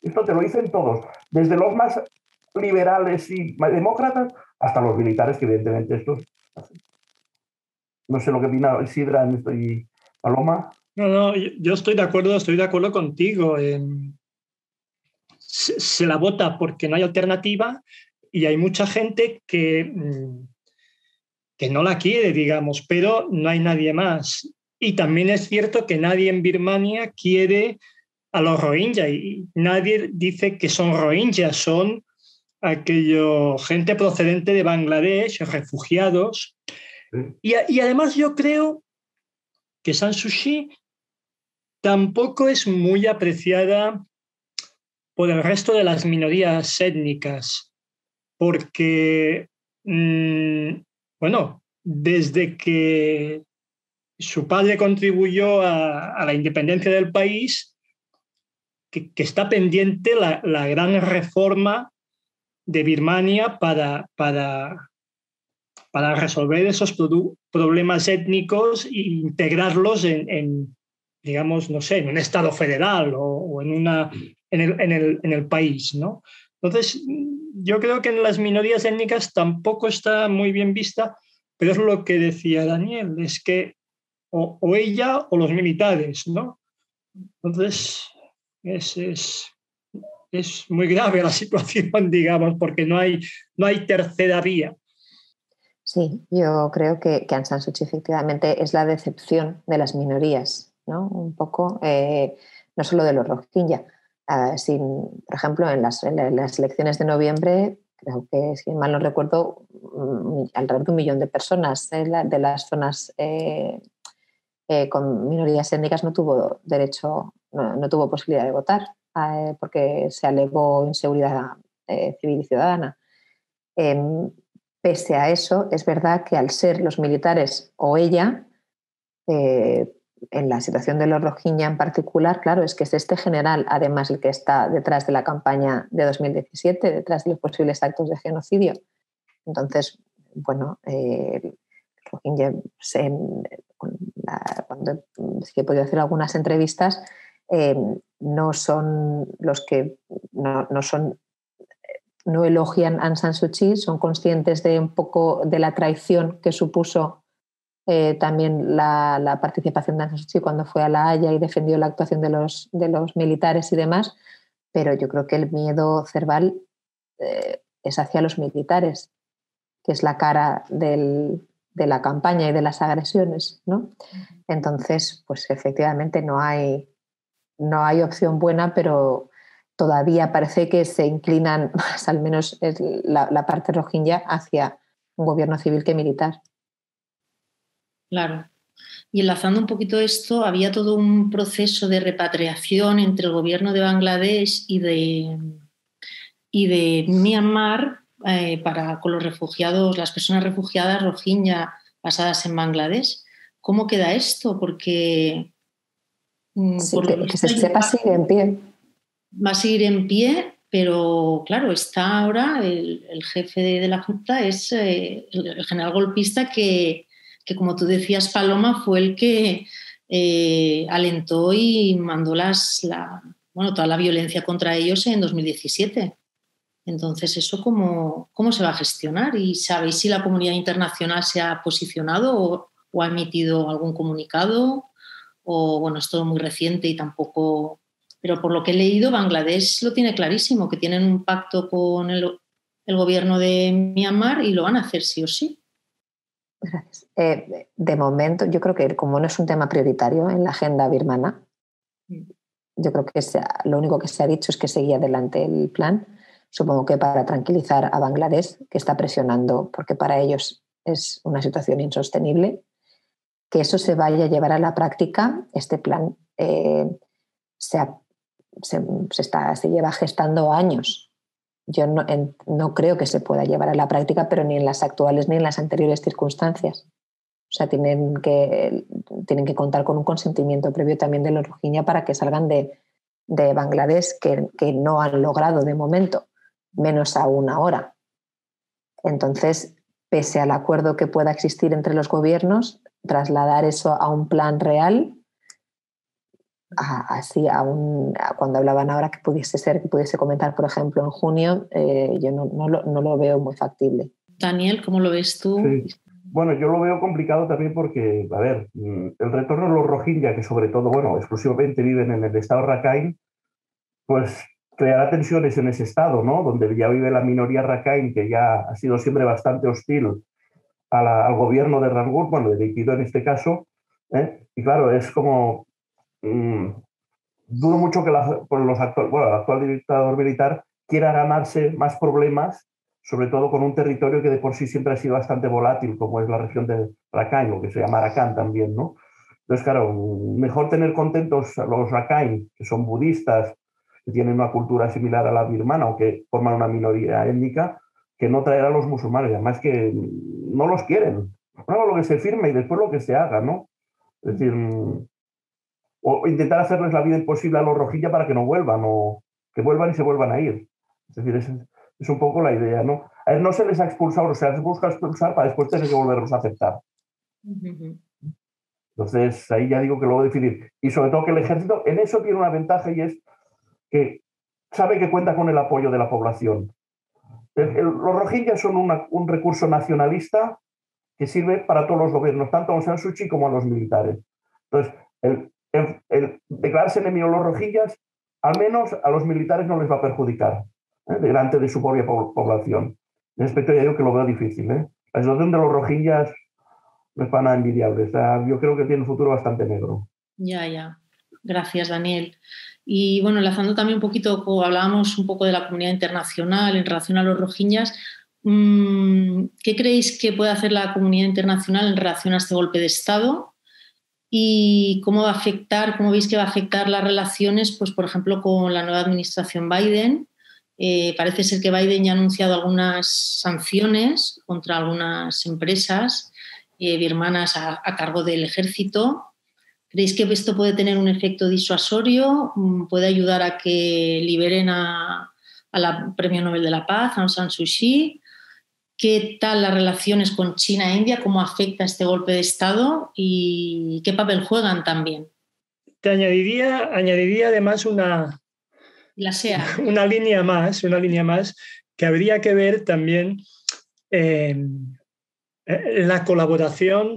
Esto te lo dicen todos, desde los más liberales y demócratas hasta los militares, que evidentemente estos... No sé lo que opina Sidra y Paloma. No, no, yo estoy de acuerdo, estoy de acuerdo contigo. se, la vota porque no hay alternativa y hay mucha gente que, mm, que no la quiere, digamos, pero no hay nadie más. Y también es cierto que nadie en Birmania quiere a los Rohingya y nadie dice que son Rohingya, son aquello gente procedente de Bangladesh, refugiados. Y, y, además yo creo que San Sushi tampoco es muy apreciada por el resto de las minorías étnicas, porque, mm, bueno, desde que su padre contribuyó a, la independencia del país, que, está pendiente la, gran reforma de Birmania para, para, para resolver esos problemas étnicos e integrarlos en, digamos, no sé, en un Estado federal o, en, una, en, el, en, el, en el país, ¿no? Entonces, yo creo que en las minorías étnicas tampoco está muy bien vista, pero es lo que decía Daniel, es que o, ella o los militares, ¿no? Entonces, es, es, es, muy grave la situación, digamos, porque no hay, no hay tercera vía. Sí, yo creo que, que Aung San efectivamente es la decepción de las minorías, ¿no? Un poco, eh, no solo de los Rohingya. Ah, por ejemplo, en las, elecciones de noviembre, creo que, si mal no recuerdo, alrededor de un millón de personas de, las zonas eh, eh, con minorías étnicas no tuvo derecho, no, tuvo posibilidad de votar porque se alegó inseguridad civil y ciudadana. Em, Pese a eso, es verdad que al ser los militares o ella, eh, en la situación de los Rohingya en particular, claro, es que es este general, además, el que está detrás de la campaña de 2017, detrás de los posibles actos de genocidio. Entonces, bueno, eh, Rohingya, cuando he podido hacer algunas entrevistas, eh, no son los que no son no elogian a Aung San son conscientes de un poco de la traición que supuso eh, también la, participación de Aung San cuando fue a La Haya y defendió la actuación de los, de los militares y demás, pero yo creo que el miedo cerval eh, es hacia los militares, que es la cara de la campaña y de las agresiones. ¿no? Entonces, pues efectivamente no hay, no hay opción buena, pero todavía parece que se inclinan más, al menos la, parte rohingya, hacia un gobierno civil que militar. Claro. Y enlazando un poquito esto, había todo un proceso de repatriación entre el gobierno de Bangladesh y de, y de Myanmar eh, para con los refugiados, las personas refugiadas rohingya basadas en Bangladesh. ¿Cómo queda esto? Porque mm, que, se sepa sigue en pie va a seguir en pie, pero claro, está ahora el, jefe de, la Junta, es eh, el, general golpista que, como tú decías, Paloma, fue el que eh, alentó y mandó las, la, bueno, toda la violencia contra ellos en 2017. Entonces, ¿eso cómo, cómo se va a gestionar? ¿Y sabéis si la comunidad internacional se ha posicionado o, o ha emitido algún comunicado? O, bueno, es todo muy reciente y tampoco pero por lo que he leído, Bangladesh lo tiene clarísimo, que tienen un pacto con el, gobierno de Myanmar y lo van a hacer sí o sí. Gracias. Eh, de momento, yo creo que como no es un tema prioritario en la agenda birmana, mm. yo creo que lo único que se ha dicho es que seguía adelante el plan. Supongo que para tranquilizar a Bangladesh, que está presionando porque para ellos es una situación insostenible, que eso se vaya a llevar a la práctica, este plan eh, se, se, está, se lleva gestando años. Yo no, no, creo que se pueda llevar a la práctica, pero ni en las actuales ni en las anteriores circunstancias. O sea, tienen que, tienen que contar con un consentimiento previo también de los Rohingya para que salgan de, de Bangladesh, que, que, no han logrado de momento, menos aún ahora. Entonces, pese al acuerdo que pueda existir entre los gobiernos, trasladar eso a un plan real así aún cuando hablaban ahora que pudiese ser, que pudiese comentar, por ejemplo, en junio, eh, yo no, no, lo, no, lo, veo muy factible. Daniel, ¿cómo lo ves tú? Bueno, yo lo veo complicado también porque, a ver, mm, el retorno de los Rohingya, que sobre todo, bueno, exclusivamente viven en el estado Rakhine, pues creará tensiones en ese estado, ¿no? Donde ya vive la minoría Rakhine, que ya ha sido siempre bastante hostil al gobierno de Rangoon, bueno, de Aikido en este caso. ¿eh? Y claro, es como Mm, dudo mucho que la, por los actual, bueno, el actual dictador militar quiera ganarse más problemas, sobre todo con un territorio que de por sí siempre ha sido bastante volátil, como es la región de Rakhine, que se llama Arakan también, ¿no? Entonces, claro, mejor tener contentos a los Rakhine, que son budistas, que tienen una cultura similar a la birmana o que forman una minoría étnica, que no traer a los musulmanes, además que no los quieren. Bueno, lo que se firme y después lo que se haga, ¿no? Es decir, o intentar hacerles la vida imposible a los rojillas para que no vuelvan o que vuelvan y se vuelvan a ir. Es decir, es, es un poco la idea, ¿no? A él no se les ha expulsado, se les busca expulsar para después tener que volverlos a aceptar. Entonces, ahí ya digo que lo voy a definir. Y sobre todo que el ejército en eso tiene una ventaja y es que sabe que cuenta con el apoyo de la población. los rojillas son un recurso nacionalista que sirve para todos los gobiernos, tanto a Aung San Suu como a los militares. Entonces, el, declararse enemigo los rojillas, al menos a los militares no les va a perjudicar ¿eh? delante de su propia población. En aspecto ya digo que lo veo difícil, ¿eh? la situación de los rojillas no es para nada envidiable. O sea, yo creo que tiene un futuro bastante negro. Ya, ya. Gracias, Daniel. Y bueno, enlazando también un poquito, hablábamos un poco de la comunidad internacional en relación a los rojiñas. Mm, ¿Qué creéis que puede hacer la comunidad internacional en relación a este golpe de Estado? ¿Y cómo va a afectar, cómo veis que va a afectar las relaciones, pues, por ejemplo, con la nueva administración Biden? Eh, parece ser que Biden ya ha anunciado algunas sanciones contra algunas empresas eh, birmanas a, cargo del ejército. ¿Creéis que esto puede tener un efecto disuasorio? Mm, ¿Puede ayudar a que liberen a, la Premio Nobel de la Paz, Aung San Suu Kyi? ¿Qué tal las relaciones con China e India? ¿Cómo afecta este golpe de Estado? ¿Y qué papel juegan también? Te añadiría, añadiría además una, la sea. una línea más, una línea más que habría que ver también eh, eh, la colaboración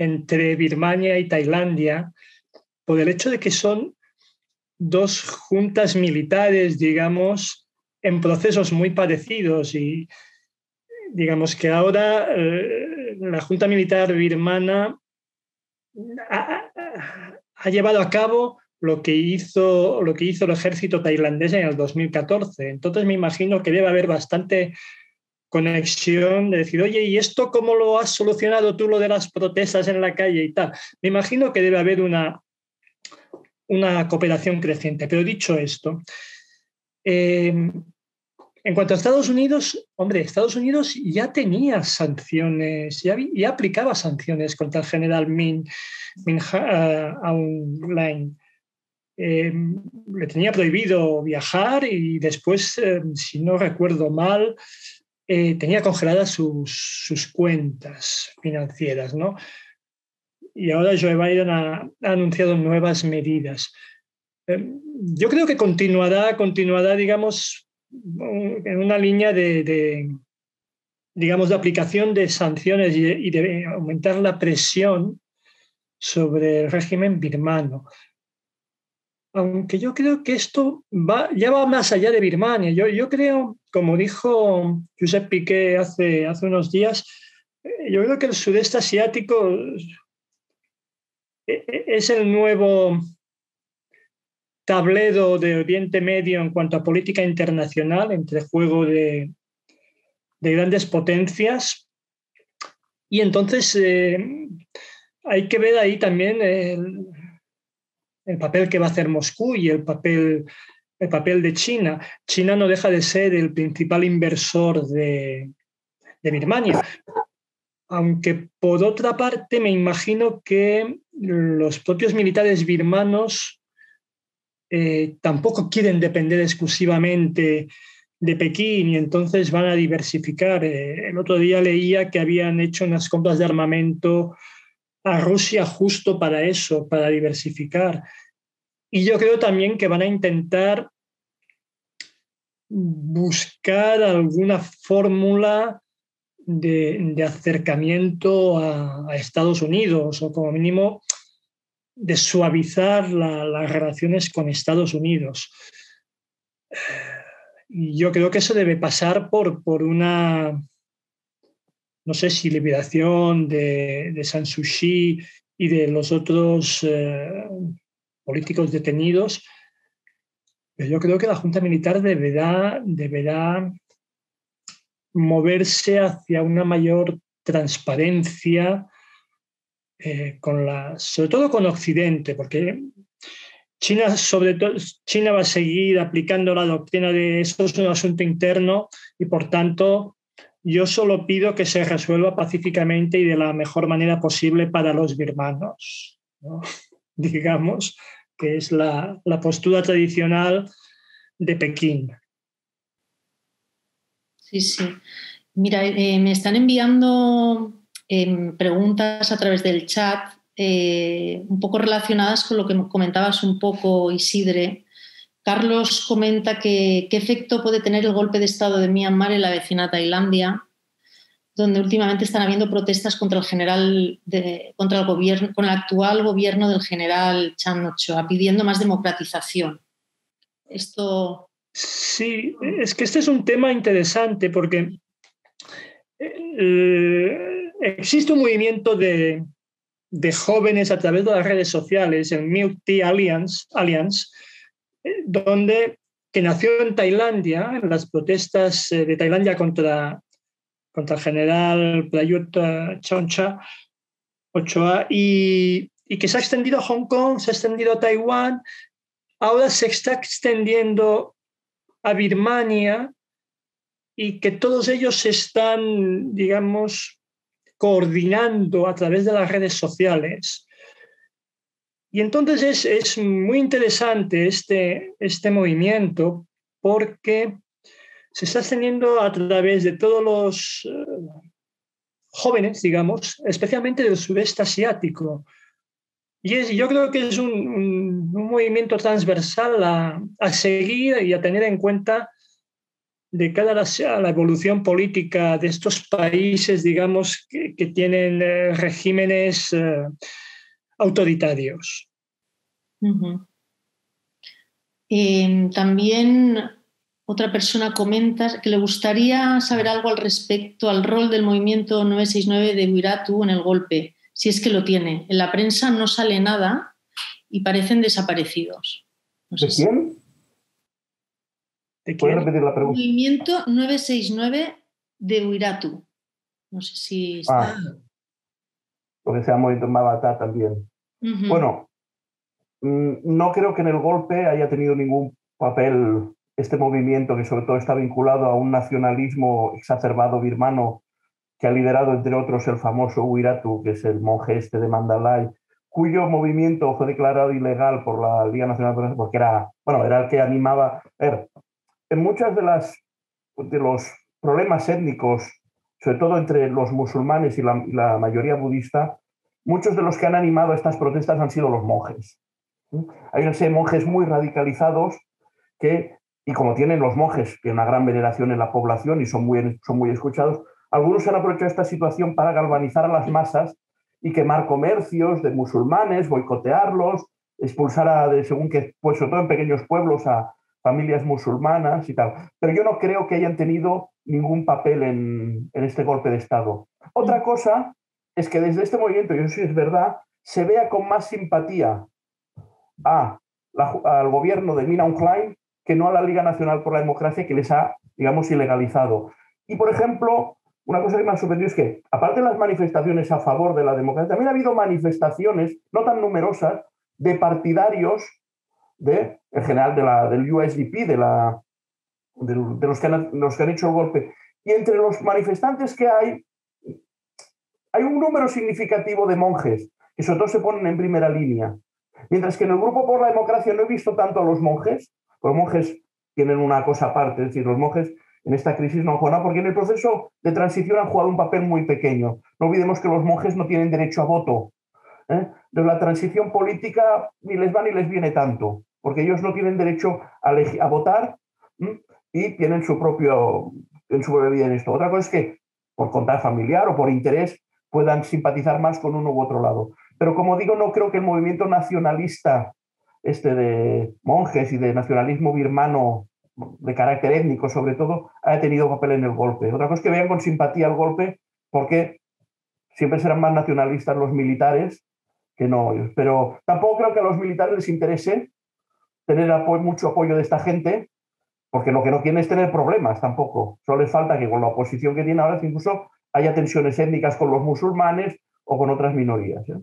entre Birmania y Tailandia por el hecho de que son dos juntas militares, digamos, en procesos muy parecidos y digamos que ahora eh, la Junta Militar birmana ha, ha, llevado a cabo lo que hizo, lo que hizo el ejército tailandés en el 2014. Entonces me imagino que debe haber bastante conexión de decir, oye, ¿y esto cómo lo has solucionado tú, lo de las protestas en la calle y tal? Me imagino que debe haber una, una cooperación creciente. Pero dicho esto, eh, en cuanto a Estados Unidos, hombre, Estados Unidos ya tenía sanciones, ya, aplicaba sanciones contra el general Min, Min Aung Hlaing. Eh, le tenía prohibido viajar y después, eh, si no recuerdo mal, eh, tenía congeladas sus, cuentas financieras, ¿no? Y ahora Joe Biden ha, anunciado nuevas medidas. yo creo que continuará, continuará, digamos, en una línea de, digamos, de aplicación de sanciones y de aumentar la presión sobre el régimen birmano aunque yo creo que esto va, ya va más allá de Birmania. Yo, yo creo, como dijo Josep Piqué hace, hace unos días, eh, yo creo que el sudeste asiático eh, eh, es el nuevo tablero de Oriente Medio en cuanto a política internacional, entre juego de, de grandes potencias. Y entonces hay que ver ahí también el, el papel que va a hacer Moscú y el papel, el papel de China. China no deja de ser el principal inversor de, Birmania. Aunque por otra parte me imagino que los propios militares birmanos eh, tampoco quieren depender exclusivamente de Pekín y entonces van a diversificar. Eh, el otro día leía que habían hecho unas compras de armamento a Rusia justo para eso, para diversificar. Y yo creo también que van a intentar buscar alguna fórmula de, acercamiento a, Estados Unidos o como mínimo de suavizar las relaciones con Estados Unidos. Y yo creo que eso debe pasar por, por una no sé si liberación de, de San Suu Kyi y de los otros eh, políticos detenidos, pero yo creo que la Junta Militar deberá, deberá moverse hacia una mayor transparencia, eh, sobre todo con Occidente, porque China, sobre todo, China va a seguir aplicando la doctrina de eso es un asunto interno y por tanto yo solo pido que se resuelva pacíficamente y de la mejor manera posible para los birmanos, digamos, que es la, postura tradicional de Pekín. Sí, sí. Mira, eh, me están enviando em, preguntas a través del chat eh, un poco relacionadas con lo que comentabas un poco, Isidre, Carlos comenta que qué efecto puede tener el golpe de Estado de Myanmar en la vecina Tailandia, donde últimamente están habiendo protestas contra el general, contra el gobierno, con el actual gobierno del general Chan Ochoa, pidiendo más democratización. Esto. Sí, es que este es un tema interesante porque eh, eh, existe un movimiento de, jóvenes a través de las redes sociales, el Multi Alliance, Alliance eh, donde, que nació en Tailandia, en las protestas de Tailandia contra, contra el general Prayut Choncha, Ochoa, y, y que se ha extendido a Hong Kong, se ha extendido a Taiwán, ahora se está extendiendo a Birmania y que todos ellos se están, digamos, coordinando a través de las redes sociales. Y entonces es, es muy interesante este, este movimiento porque se está extendiendo a través de todos los eh, jóvenes, digamos, especialmente del sudeste asiático. Y es, yo creo que es un, un, movimiento transversal a, a, seguir y a tener en cuenta de cara a la, evolución política de estos países, digamos, que, tienen eh, regímenes eh, autoritarios. eh, también otra persona comenta que le gustaría saber algo al respecto al rol del movimiento 969 de Wiratu en el golpe si es que lo tiene. En la prensa no sale nada y parecen desaparecidos. ¿De quién? ¿Puedes repetir la pregunta? Movimiento 969 de Uiratu. No sé si está... Ah, lo que se llama Movimiento Mabata también. Bueno, mm, no creo que en el golpe haya tenido ningún papel este movimiento que sobre todo está vinculado a un nacionalismo exacerbado birmano que ha liderado, entre otros, el famoso Uiratu, que es el monje este de Mandalay, cuyo movimiento fue declarado ilegal por la Liga Nacional porque era, bueno, era el que animaba. En muchas de las de los problemas étnicos, sobre todo entre los musulmanes y la, la mayoría budista, muchos de los que han animado estas protestas han sido los monjes. Hay una serie de monjes muy radicalizados que, y como tienen los monjes, que una gran veneración en la población y son muy, son muy escuchados, algunos han aprovechado esta situación para galvanizar a las masas y quemar comercios de musulmanes, boicotearlos, expulsar a, de, según que, pues sobre todo en pequeños pueblos, a familias musulmanas y tal. Pero yo no creo que hayan tenido ningún papel en, este golpe de Estado. Otra cosa es que desde este movimiento, y eso sí es verdad, se vea con más simpatía a al gobierno de Mina Klein que no a la Liga Nacional por la Democracia que les ha, digamos, ilegalizado. Y, por ejemplo, una cosa que me ha sorprendido es que, aparte de las manifestaciones a favor de la democracia, también ha habido manifestaciones, no tan numerosas, de partidarios de, en general de la, del USDP, de, la, de, los, que han, los que han hecho el golpe. Y entre los manifestantes que hay, hay un número significativo de monjes, que sobre todo se ponen en primera línea. Mientras que en el Grupo por la Democracia no he visto tanto a los monjes, los monjes tienen una cosa aparte, es decir, los monjes en esta crisis no han porque en el proceso de transición han jugado un papel muy pequeño. No olvidemos que los monjes no tienen derecho a voto. ¿eh? De la transición política ni les va ni les viene tanto, porque ellos no tienen derecho a, votar y tienen su propio en su vida en esto. Otra cosa es que por contar familiar o por interés puedan simpatizar más con uno u otro lado. Pero como digo, no creo que el movimiento nacionalista este de monjes y de nacionalismo birmano de carácter étnico sobre todo, haya tenido papel en el golpe. Otra cosa es que vean con simpatía el golpe porque siempre serán más nacionalistas los militares que no ellos. Pero tampoco creo que a los militares les interese tener mucho apoyo de esta gente, porque lo que no quieren es tener problemas tampoco. Solo les falta que con la oposición que tiene ahora incluso haya tensiones étnicas con los musulmanes o con otras minorías. ¿eh?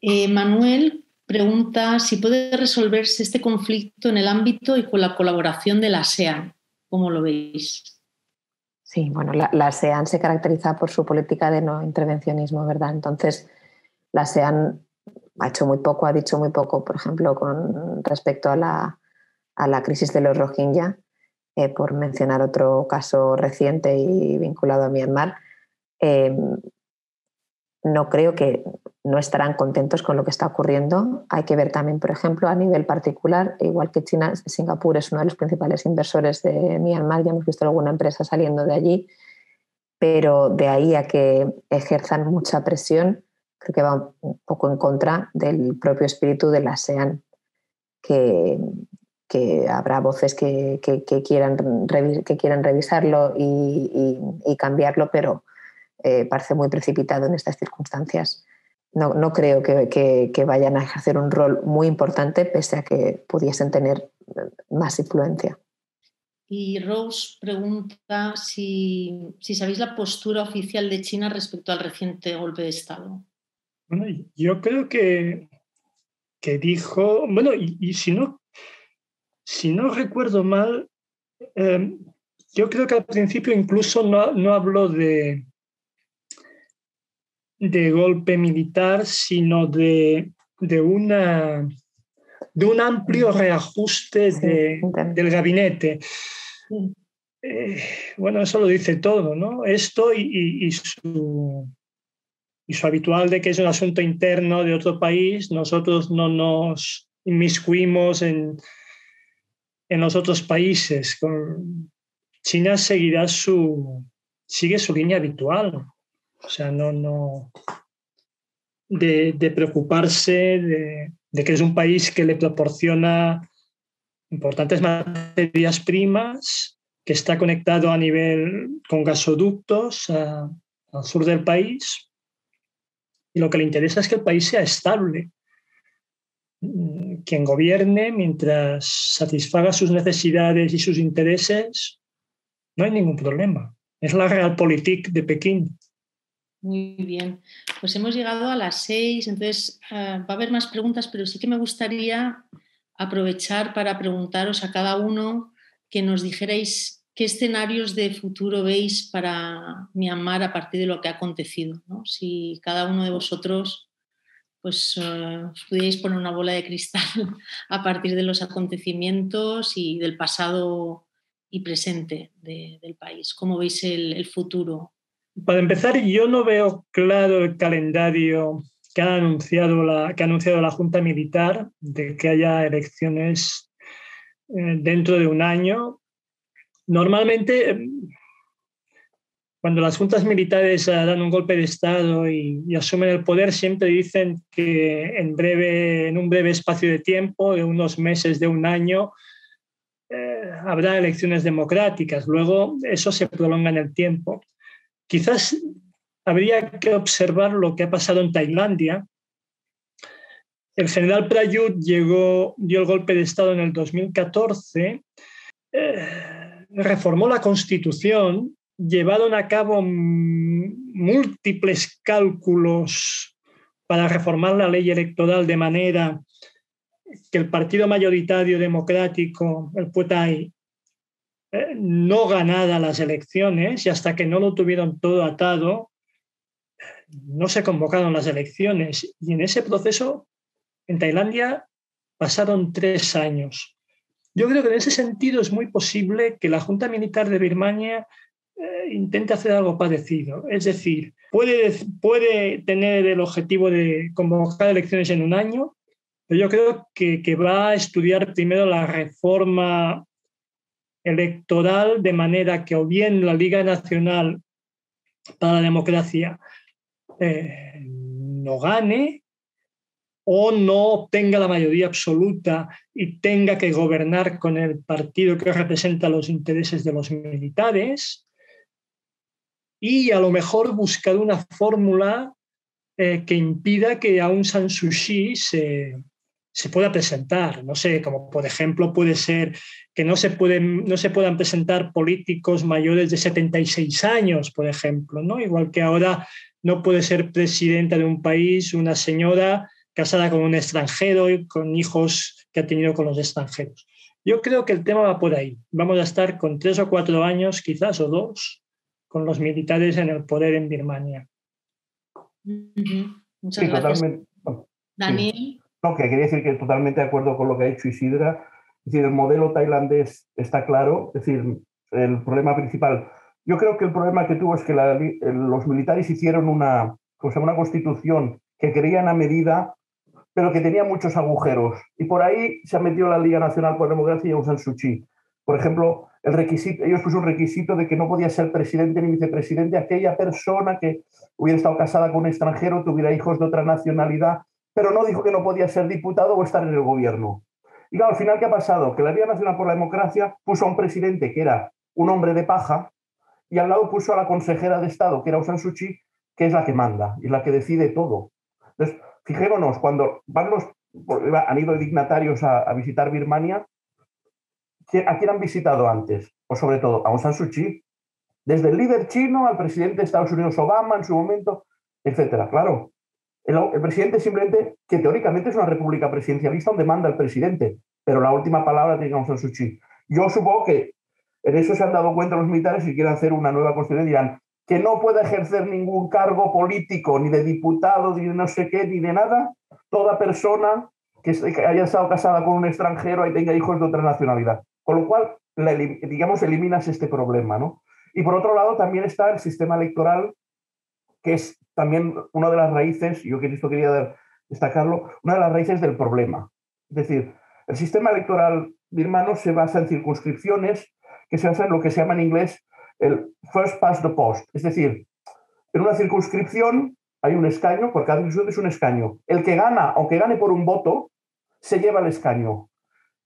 Eh, Manuel, pregunta si puede resolverse este conflicto en el ámbito y con la colaboración de la ASEAN. ¿Cómo lo veis? Sí, bueno, la, ASEAN se caracteriza por su política de no intervencionismo, ¿verdad? Entonces, la ASEAN ha hecho muy poco, ha dicho muy poco, por ejemplo, con respecto a la, a la crisis de los Rohingya, eh, por mencionar otro caso reciente y vinculado a Myanmar. Eh, no creo que no estarán contentos con lo que está ocurriendo. Hay que ver también, por ejemplo, a nivel particular, igual que China, Singapur es uno de los principales inversores de Myanmar, ya hemos visto alguna empresa saliendo de allí, pero de ahí a que ejerzan mucha presión, creo que va un poco en contra del propio espíritu de la ASEAN, que, habrá voces que, quieran, que quieran revisarlo y cambiarlo, pero eh, parece muy precipitado en estas circunstancias. No, no creo que, que, vayan a ejercer un rol muy importante pese a que pudiesen tener más influencia. Y Rose pregunta si, si, sabéis la postura oficial de China respecto al reciente golpe de Estado. Bueno, yo creo que, que dijo, bueno, y, si, no, si no recuerdo mal, em, yo creo que al principio incluso no, no habló de, de golpe militar, sino de, de, una, de un amplio reajuste del gabinete. Eh, bueno, eso lo dice todo, ¿no? Esto y, su, y su habitual de que es un asunto interno de otro país, nosotros no nos inmiscuimos en, en los otros países. China seguirá su, sigue su línea habitual. O sea, no, no, de, preocuparse de, de, que es un país que le proporciona importantes materias primas, que está conectado a nivel con gasoductos al sur del país. Y lo que le interesa es que el país sea estable. Quien gobierne, mientras satisfaga sus necesidades y sus intereses, no hay ningún problema. Es la realpolitik de Pekín. Muy bien, pues hemos llegado a las seis, entonces ah, va a haber más preguntas, pero sí que me gustaría aprovechar para preguntaros a cada uno que nos dijerais qué escenarios de futuro veis para Myanmar a partir de lo que ha acontecido. Si cada uno de vosotros pues, uh, pudierais poner una bola de cristal a partir de los acontecimientos y del pasado y presente del país. ¿Cómo veis el futuro para empezar, yo no veo claro el calendario que ha anunciado la, que ha anunciado la Junta Militar de que haya elecciones eh, dentro de un año. Normalmente, em, cuando las juntas militares dan un golpe de Estado y, asumen el poder, siempre dicen que en, breve, en un breve espacio de tiempo, de unos meses, de un año, eh, habrá elecciones democráticas. Luego eso se prolonga en el tiempo. Quizás habría que observar lo que ha pasado en Tailandia. El general Prayut llegó, dio el golpe de Estado en el 2014, eh, reformó la constitución, llevaron a cabo múltiples cálculos para reformar la ley electoral de manera que el partido mayoritario democrático, el PUTAI, eh, no ganada las elecciones y hasta que no lo tuvieron todo atado, no se convocaron las elecciones. Y en ese proceso, en Tailandia, pasaron tres años. Yo creo que en ese sentido es muy posible que la Junta Militar de Birmania eh, intente hacer algo parecido. Es decir, puede, puede tener el objetivo de convocar elecciones en un año, pero yo creo que, que va a estudiar primero la reforma electoral de manera que o bien la Liga Nacional para la Democracia eh, no gane o no obtenga la mayoría absoluta y tenga que gobernar con el partido que representa los intereses de los militares y a lo mejor buscar una fórmula eh, que impida que Aung San Suu se, se pueda presentar. No sé, como por ejemplo puede ser que no se, pueden, no se puedan presentar políticos mayores de 76 años, por ejemplo, ¿no? Igual que ahora no puede ser presidenta de un país una señora casada con un extranjero y con hijos que ha tenido con los extranjeros. Yo creo que el tema va por ahí. Vamos a estar con tres o cuatro años, quizás, o dos, con los militares en el poder en Birmania. Muchas gracias. Daniel. No, que quería decir que totalmente de acuerdo con lo que ha dicho Isidra. Es decir, el modelo tailandés está claro. Es decir, el problema principal. Yo creo que el problema que tuvo es que los militares hicieron una, una constitución que querían a medida, pero que tenía muchos agujeros. Y por ahí se ha metido la Liga Nacional por la Democracia y Aung San Suu Kyi. Por ejemplo, el requisito, ellos pusieron un requisito de que no podía ser presidente ni vicepresidente aquella persona que hubiera estado casada con un extranjero, tuviera hijos de otra nacionalidad pero no dijo que no podía ser diputado o estar en el gobierno. Y claro, al final, ¿qué ha pasado? Que la Liga Nacional por la Democracia puso a un presidente que era un hombre de paja y al lado puso a la consejera de Estado, que era Aung San Suu Kyi, que es la que manda y la que decide todo. Entonces, fijémonos, cuando van los, han ido dignatarios a, visitar Birmania, ¿a quién han visitado antes? O sobre todo a Aung San Suu Kyi, desde el líder chino al presidente de Estados Unidos Obama en su momento, etcétera. Claro, el, presidente simplemente, que teóricamente es una república presidencialista donde manda el presidente, pero la última palabra tiene Aung San Suu. Yo supongo que en eso se han dado cuenta los militares y quieren hacer una nueva constitución y dirán que no puede ejercer ningún cargo político, ni de diputado, ni de no sé qué, ni de nada, toda persona que haya estado casada con un extranjero y tenga hijos de otra nacionalidad. Con lo cual, digamos, eliminas este problema. ¿no? Y por otro lado, también está el sistema electoral, que es también una de las raíces, yo esto quería destacarlo, una de las raíces del problema. Es decir, el sistema electoral birmano se basa en circunscripciones que se basa en lo que se llama en inglés el first past the post. Es decir, en una circunscripción hay un escaño, por cada circunscripción es un escaño. El que gana, aunque gane por un voto, se lleva el escaño.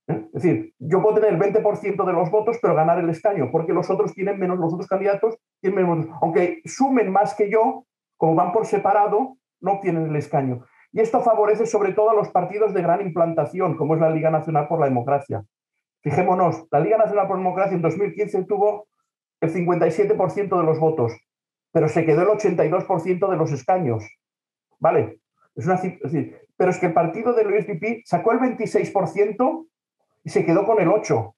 ¿Eh? Es decir, yo puedo tener el 20% de los votos, pero ganar el escaño, porque los otros tienen menos, los otros candidatos tienen menos Aunque sumen más que yo, como van por separado, no obtienen el escaño. Y esto favorece sobre todo a los partidos de gran implantación, como es la Liga Nacional por la Democracia. Fijémonos, la Liga Nacional por la Democracia en 2015 tuvo el 57% de los votos, pero se quedó el 82% de los escaños. ¿Vale? Es una, pero es que el partido del USDP sacó el 26% y se quedó con el 8%.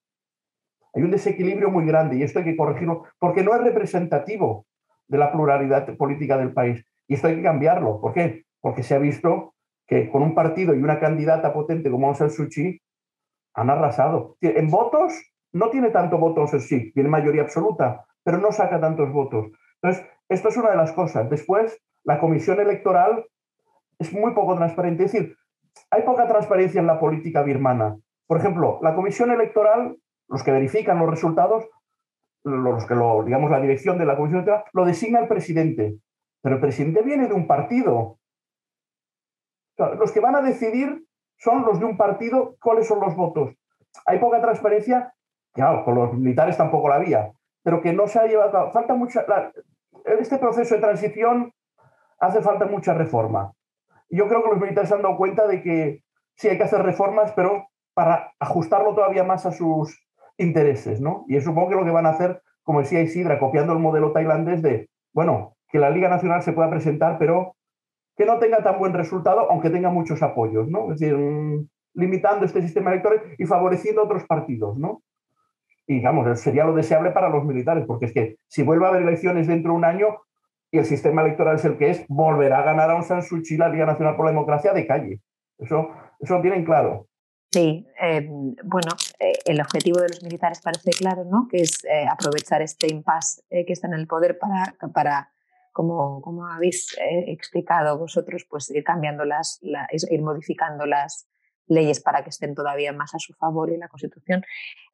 Hay un desequilibrio muy grande y esto hay que corregirlo porque no es representativo de la pluralidad política del país. Y esto hay que cambiarlo. ¿Por qué? Porque se ha visto que con un partido y una candidata potente como Aung San Suu Kyi han arrasado. En votos no tiene tanto votos sí, tiene mayoría absoluta, pero no saca tantos votos. Entonces, esto es una de las cosas. Después, la comisión electoral es muy poco transparente. Es decir, hay poca transparencia en la política birmana. Por ejemplo, la comisión electoral, los que verifican los resultados, los que lo, digamos, la dirección de la comisión electoral, lo designa el presidente. Pero el presidente viene de un partido. los que van a decidir son los de un partido cuáles son los votos. Hay poca transparencia Claro, con los militares tampoco la había, pero que no se ha llevado. Falta mucha. en este proceso de transición hace falta mucha reforma. Yo creo que los militares se han dado cuenta de que sí hay que hacer reformas, pero para ajustarlo todavía más a sus intereses, ¿no? Y supongo que lo que van a hacer, como decía Isidra, copiando el modelo tailandés de, bueno, que la Liga Nacional se pueda presentar, pero que no tenga tan buen resultado, aunque tenga muchos apoyos, ¿no? Es decir, mm, limitando este sistema electoral y favoreciendo otros partidos, ¿no? Y digamos, sería lo deseable para los militares, porque es que si vuelve a haber elecciones dentro de un año y el sistema electoral es el que es, volverá a ganar a Aung San la Liga Nacional por la Democracia de calle. Eso, eso lo tienen claro. Sí, eh, bueno, eh, el objetivo de los militares parece claro, ¿no? Que es eh, aprovechar este impasse que está en el poder para, para como, como habéis explicado vosotros, pues ir cambiando las, ir modificando las, leyes para que estén todavía más a su favor en la Constitución,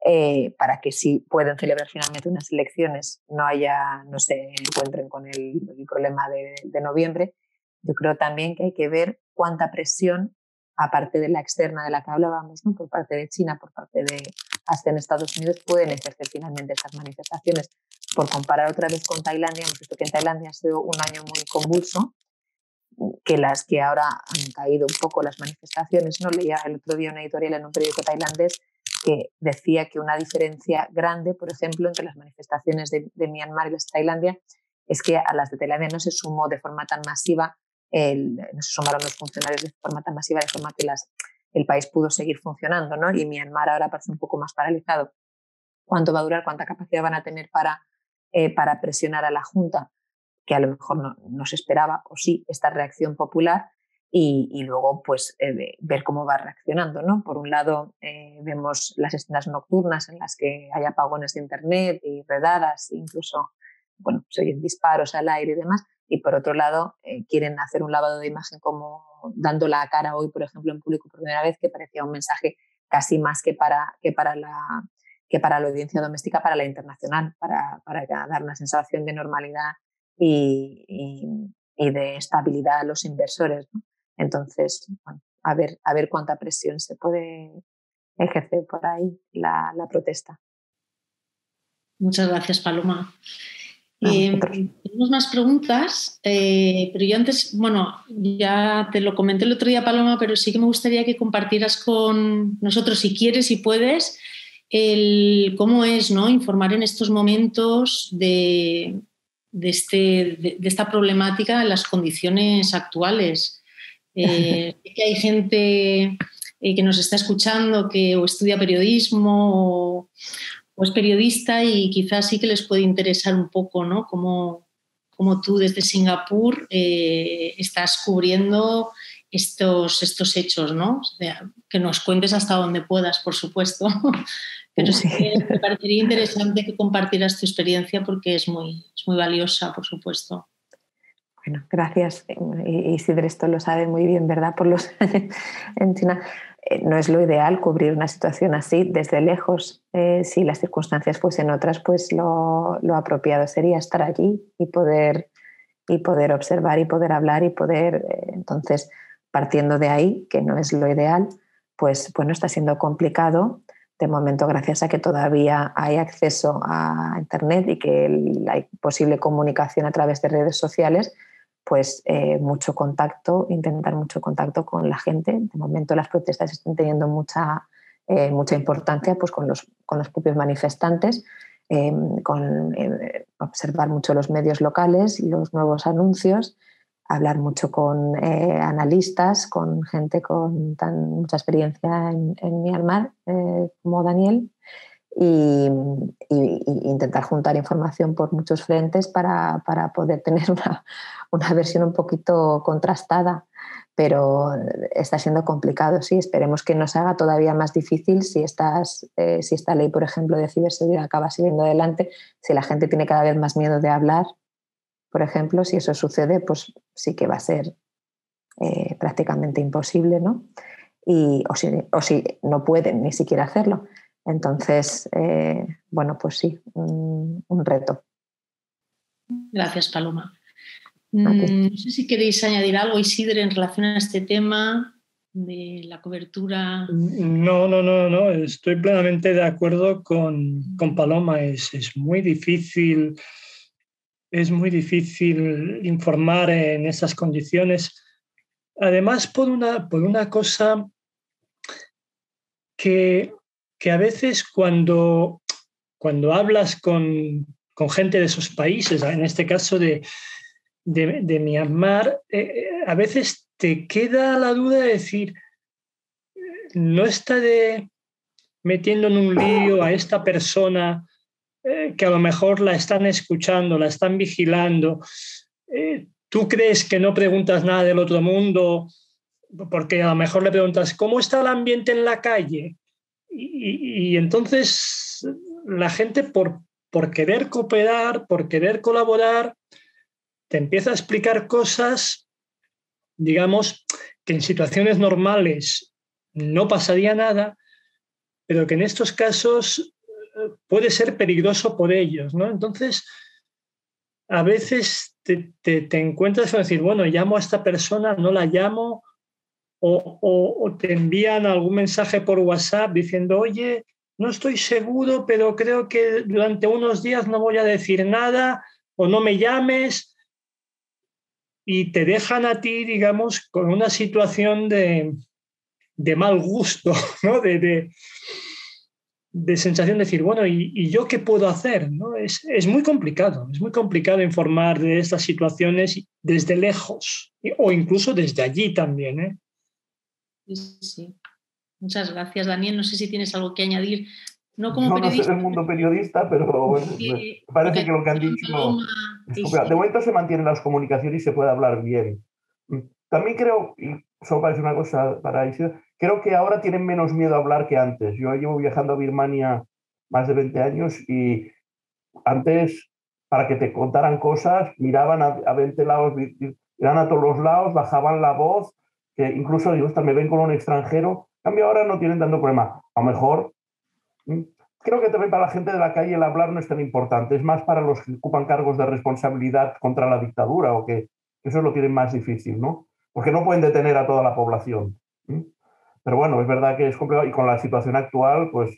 eh, para que si pueden celebrar finalmente unas elecciones no haya, no se encuentren con el, problema de, noviembre. Yo creo también que hay que ver cuánta presión, aparte de la externa de la que hablábamos, ¿no? por parte de China, por parte de hasta en Estados Unidos, pueden ejercer finalmente estas manifestaciones. Por comparar otra vez con Tailandia, hemos visto que en Tailandia ha sido un año muy convulso, que las que ahora han caído un poco las manifestaciones. No leía el otro día una editorial en un periódico tailandés que decía que una diferencia grande, por ejemplo, entre las manifestaciones de, Myanmar y las de Tailandia es que a las de Tailandia no se sumó de forma tan masiva, no se sumaron los funcionarios de forma tan masiva, de forma que el país pudo seguir funcionando, ¿no? Y Myanmar ahora parece un poco más paralizado. ¿Cuánto va a durar? ¿Cuánta capacidad van a tener para, eh, para presionar a la Junta? que a lo mejor no, se esperaba, o sí, esta reacción popular y, luego pues eh, ver cómo va reaccionando. ¿no? Por un lado eh, vemos las escenas nocturnas en las que hay apagones de internet y redadas, incluso bueno, se oyen disparos al aire y demás, y por otro lado eh, quieren hacer un lavado de imagen como dando la cara hoy, por ejemplo, en público por primera vez, que parecía un mensaje casi más que para, que para la que para la audiencia doméstica, para la internacional, para, para dar una sensación de normalidad y, de estabilidad a los inversores. Entonces, a, ver, a ver cuánta presión se puede ejercer por ahí la, protesta. Muchas gracias, Paloma. Eh, tenemos más preguntas, eh, pero yo antes, bueno, ya te lo comenté el otro día, Paloma, pero sí que me gustaría que compartieras con nosotros, si quieres y puedes, el cómo es ¿no? informar en estos momentos de, este, de, esta problemática en las condiciones actuales. Eh, que hay gente que nos está escuchando que o estudia periodismo o, o es periodista y quizás sí que les puede interesar un poco, ¿no? Como, como tú desde Singapur eh, estás cubriendo estos, estos hechos, ¿no? que nos cuentes hasta donde puedas, por supuesto. Pero sí me parecería interesante que compartieras tu experiencia porque es muy, es muy valiosa, por supuesto. Bueno, gracias. Isidre esto lo sabe muy bien, ¿verdad? Por los en China. Eh, no es lo ideal cubrir una situación así desde lejos. Eh, si las circunstancias fuesen otras, pues lo, apropiado sería estar allí y poder, y poder observar y poder hablar y poder, eh, entonces, partiendo de ahí, que no es lo ideal, pues bueno, está siendo complicado. De momento, gracias a que todavía hay acceso a Internet y que hay posible comunicación a través de redes sociales, pues eh, mucho contacto, intentar mucho contacto con la gente. De momento las protestas están teniendo mucha, eh, mucha importancia pues, con, los, con los propios manifestantes, em, con eh, observar mucho los medios locales y los nuevos anuncios, hablar mucho con analistas, con gente con tan mucha experiencia en, en Myanmar como Daniel. Y, intentar juntar información por muchos frentes para, para poder tener una, una versión un poquito contrastada, pero está siendo complicado, sí. Esperemos que no se haga todavía más difícil si, estas, eh, si esta ley, por ejemplo, de ciberseguridad acaba siguiendo adelante, si la gente tiene cada vez más miedo de hablar, por ejemplo, si eso sucede, pues sí que va a ser eh, prácticamente imposible, ¿no? Y, o, si, o si no pueden ni siquiera hacerlo. Entonces, eh, bueno, pues sí, un reto. Gracias, Paloma. Mm, no sé si queréis añadir algo, Isidre, en relación a este tema de la cobertura. No, no, no, no, estoy plenamente de acuerdo con, Paloma. Es, es, muy difícil, es muy difícil informar en esas condiciones. Además, por una, por una cosa que, que a veces cuando, cuando hablas con, con gente de esos países, en este caso de, de, Myanmar, eh, eh, a veces te queda la duda de decir, no está de metiendo en un lío a esta persona eh, que a lo mejor la están escuchando, la están vigilando. Tú crees que no preguntas nada del otro mundo porque a lo mejor le preguntas, ¿cómo está el ambiente en la calle? Y, entonces la gente por, querer cooperar, por querer colaborar, te empieza a explicar cosas, digamos, que en situaciones normales no pasaría nada, pero que en estos casos eh, puede ser peligroso por ellos, ¿no? Entonces, a veces te, encuentras con decir, bueno, llamo a esta persona, no la llamo, o, te envían algún mensaje por WhatsApp diciendo, oye, no estoy seguro, pero creo que durante unos días no voy a decir nada, o no me llames, y te dejan a ti, digamos, con una situación de, mal gusto, ¿no? de, de, sensación de decir, bueno, ¿y, yo qué puedo hacer? ¿no? Es, es, muy complicado, es muy complicado informar de estas situaciones desde lejos o incluso desde allí también. ¿eh? Sí, sí. Muchas gracias, Daniel. No sé si tienes algo que añadir no como periodista. No soy del mundo periodista, pero parece que lo que han dicho... De momento se mantienen las comunicaciones y se puede hablar bien. También creo, y solo para decir una cosa para decir, creo que ahora tienen menos miedo a hablar que antes. Yo llevo viajando a Birmania más de 20 años y antes, para que te contaran cosas, miraban a, a 20 lados, miraban a todos los lados, bajaban la voz, que incluso digo, me ven con un extranjero. Cambio, ahora no tienen tanto problema. A lo mejor. Creo que también para la gente de la calle el hablar no es tan importante, es más para los que ocupan cargos de responsabilidad contra la dictadura o que eso lo tienen más difícil, ¿no? Porque no pueden detener a toda la población. Pero bueno, es verdad que es complicado y con la situación actual, pues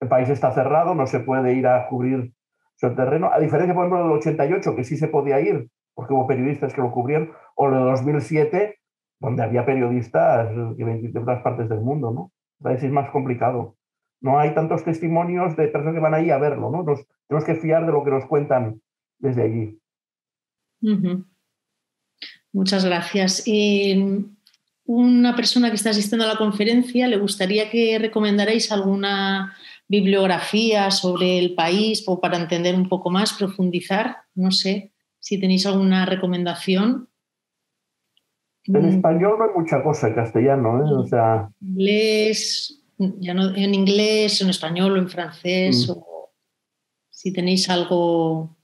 el país está cerrado, no se puede ir a cubrir sobre terreno, a diferencia, por ejemplo, del 88, que sí se podía ir, porque hubo periodistas que lo cubrieron, o el 2007, donde había periodistas de otras partes del mundo, ¿no? Es más complicado. No hay tantos testimonios de personas que van ahí a verlo, ¿no? Nos tenemos que fiar de lo que nos cuentan desde allí. Muchas gracias. Eh, una persona que está asistiendo a la conferencia, ¿le gustaría que recomendarais alguna bibliografía sobre el país o para entender un poco más, profundizar? No sé si tenéis alguna recomendación. En mm. español no hay mucha cosa, en castellano, ¿eh? O sea... Inglés, ya no, en inglés, en español o en francés, mm. o si tenéis algo...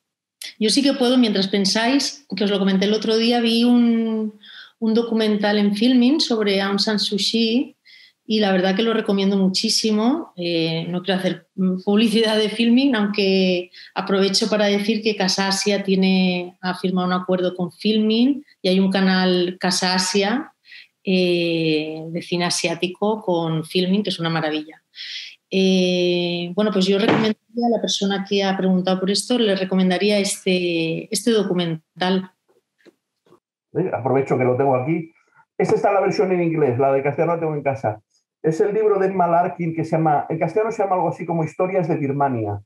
Yo sí que puedo, mientras pensáis, que os lo comenté el otro día, vi un, un documental en filming sobre Aung San Suu Kyi y la verdad que lo recomiendo muchísimo. Eh, no quiero hacer publicidad de filming, aunque aprovecho para decir que Casa Asia tiene, ha firmado un acuerdo con filming y hay un canal Casa Asia eh, de cine asiático con filming, que es una maravilla. Eh, bueno, pues yo recomendaría a la persona que ha preguntado por esto, le recomendaría este, este documental. Aprovecho que lo tengo aquí. Esta está la versión en inglés, la de castellano la tengo en casa. Es el libro de Malarkin que se llama, en castellano se llama algo así como Historias de Birmania.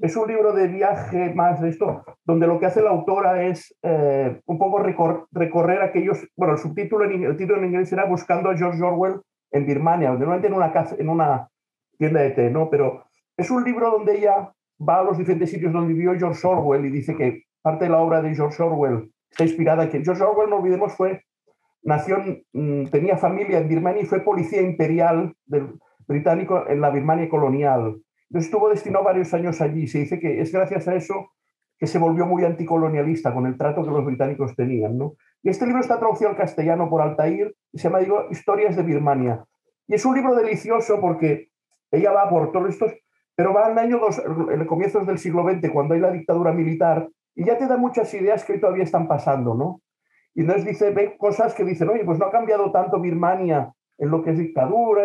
Es un libro de viaje más de esto, donde lo que hace la autora es eh, un poco recorrer aquellos, bueno, el subtítulo, en, el título en inglés era Buscando a George Orwell en Birmania, normalmente en una, casa, en una tienda de té, ¿no? Pero es un libro donde ella va a los diferentes sitios donde vivió George Orwell y dice que parte de la obra de George Orwell está inspirada en que George Orwell, no olvidemos, fue nació, mm, tenía familia en Birmania y fue policía imperial del, británico en la Birmania colonial. Entonces estuvo destinado varios años allí. Se dice que es gracias a eso que se volvió muy anticolonialista con el trato que los británicos tenían. ¿no? Y este libro está traducido al castellano por Altair y se llama digo, Historias de Birmania. Y es un libro delicioso porque ella va por todos estos, pero va en año dos, en comienzos del siglo XX, cuando hay la dictadura militar, y ya te da muchas ideas que todavía están pasando, ¿no? Y entonces dice, ve cosas que dicen, oye, pues no ha cambiado tanto Birmania en lo que es dictadura,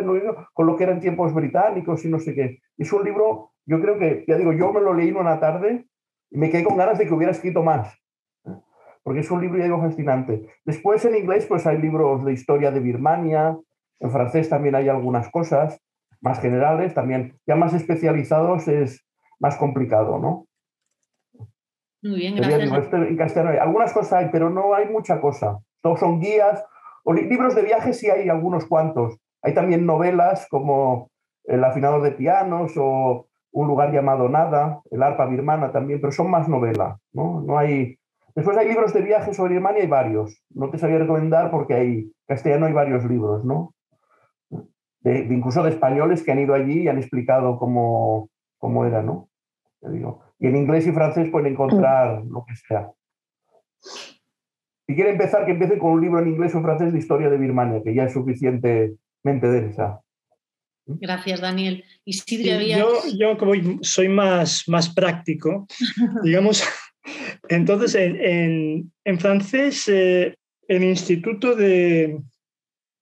con lo que eran tiempos británicos y no sé qué. Es un libro, yo creo que, ya digo, yo me lo leí en una tarde y me quedé con ganas de que hubiera escrito más, porque es un libro, ya digo, fascinante. Después en inglés, pues hay libros de historia de Birmania, en francés también hay algunas cosas más generales, también ya más especializados es más complicado, ¿no? Muy bien, gracias. en castellano algunas cosas hay, pero no hay mucha cosa. Todos son guías o libros de viajes, sí hay algunos cuantos. Hay también novelas como El afinador de pianos o Un lugar llamado Nada, El arpa birmana también, pero son más novelas. ¿no? No hay... Después hay libros de viajes sobre Birmania, hay varios. No te sabía recomendar porque hay castellano hay varios libros, ¿no? De, incluso de españoles que han ido allí y han explicado cómo, cómo era, ¿no? digo. Y en inglés y francés pueden encontrar lo que sea. Si quiere empezar, que empiece con un libro en inglés o francés de historia de Birmania, que ya es suficientemente densa. Gracias, Daniel. Y yo, yo, como soy más, más práctico, digamos, entonces en, en, francés eh, el Instituto de,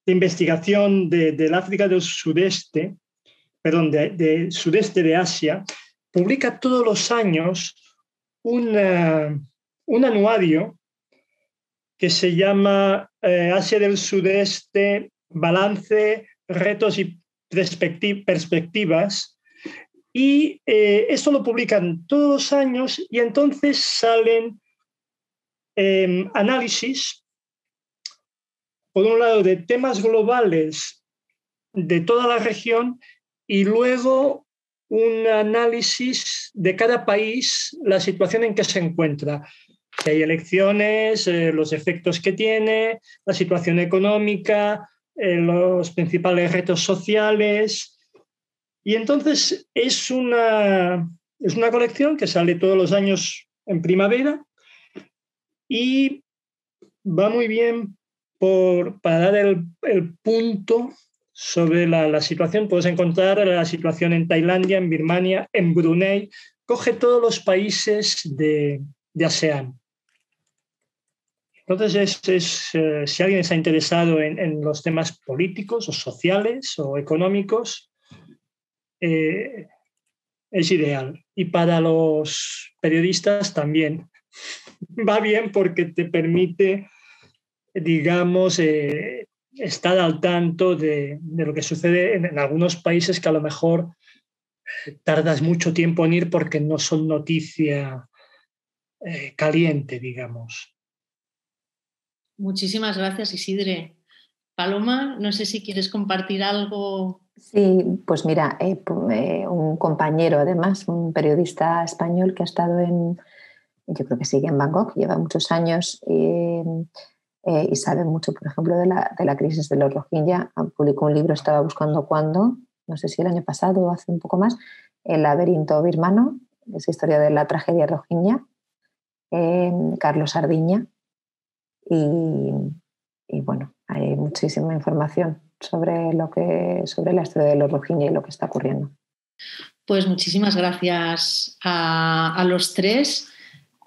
de Investigación de, del África del Sudeste, perdón, del de Sudeste de Asia, publica todos los años un anuario que se llama eh, Asia del Sudeste, Balance, Retos y Perspectivas. Y eh, esto lo publican todos los años y entonces salen em, análisis, por un lado, de temas globales de toda la región y luego un análisis de cada país, la situación en que se encuentra. Si hay elecciones, eh, los efectos que tiene, la situación económica, eh, los principales retos sociales. Y entonces es una, es una colección que sale todos los años en primavera y va muy bien por, para dar el, el punto sobre la, situación. Puedes encontrar la situación en Tailandia, en Birmania, en Brunei. Coge todos los países de, ASEAN. Entonces, es, eh, si alguien está interesado en, los temas políticos o sociales o económicos, eh, es ideal. Y para los periodistas también. Va bien porque te permite, digamos, eh, estar al tanto de, lo que sucede en, algunos países que a lo mejor tardas mucho tiempo en ir porque no son noticia eh, caliente, digamos. Muchísimas gracias, Isidre. Paloma, no sé si quieres compartir algo. Sí, pues mira, eh, eh, un compañero además, un periodista español que ha estado en, yo creo que sigue en Bangkok, lleva muchos años y, y sabe mucho, por ejemplo, de la, de la, crisis de los Rohingya. Publicó un libro, estaba buscando cuándo, no sé si el año pasado o hace un poco más, El laberinto birmano, es historia de la tragedia Rohingya, Carlos Sardiña. Y, y, bueno, hay muchísima información sobre, lo que, sobre la historia de los Rohingya y lo que está ocurriendo. Pues muchísimas gracias a los tres.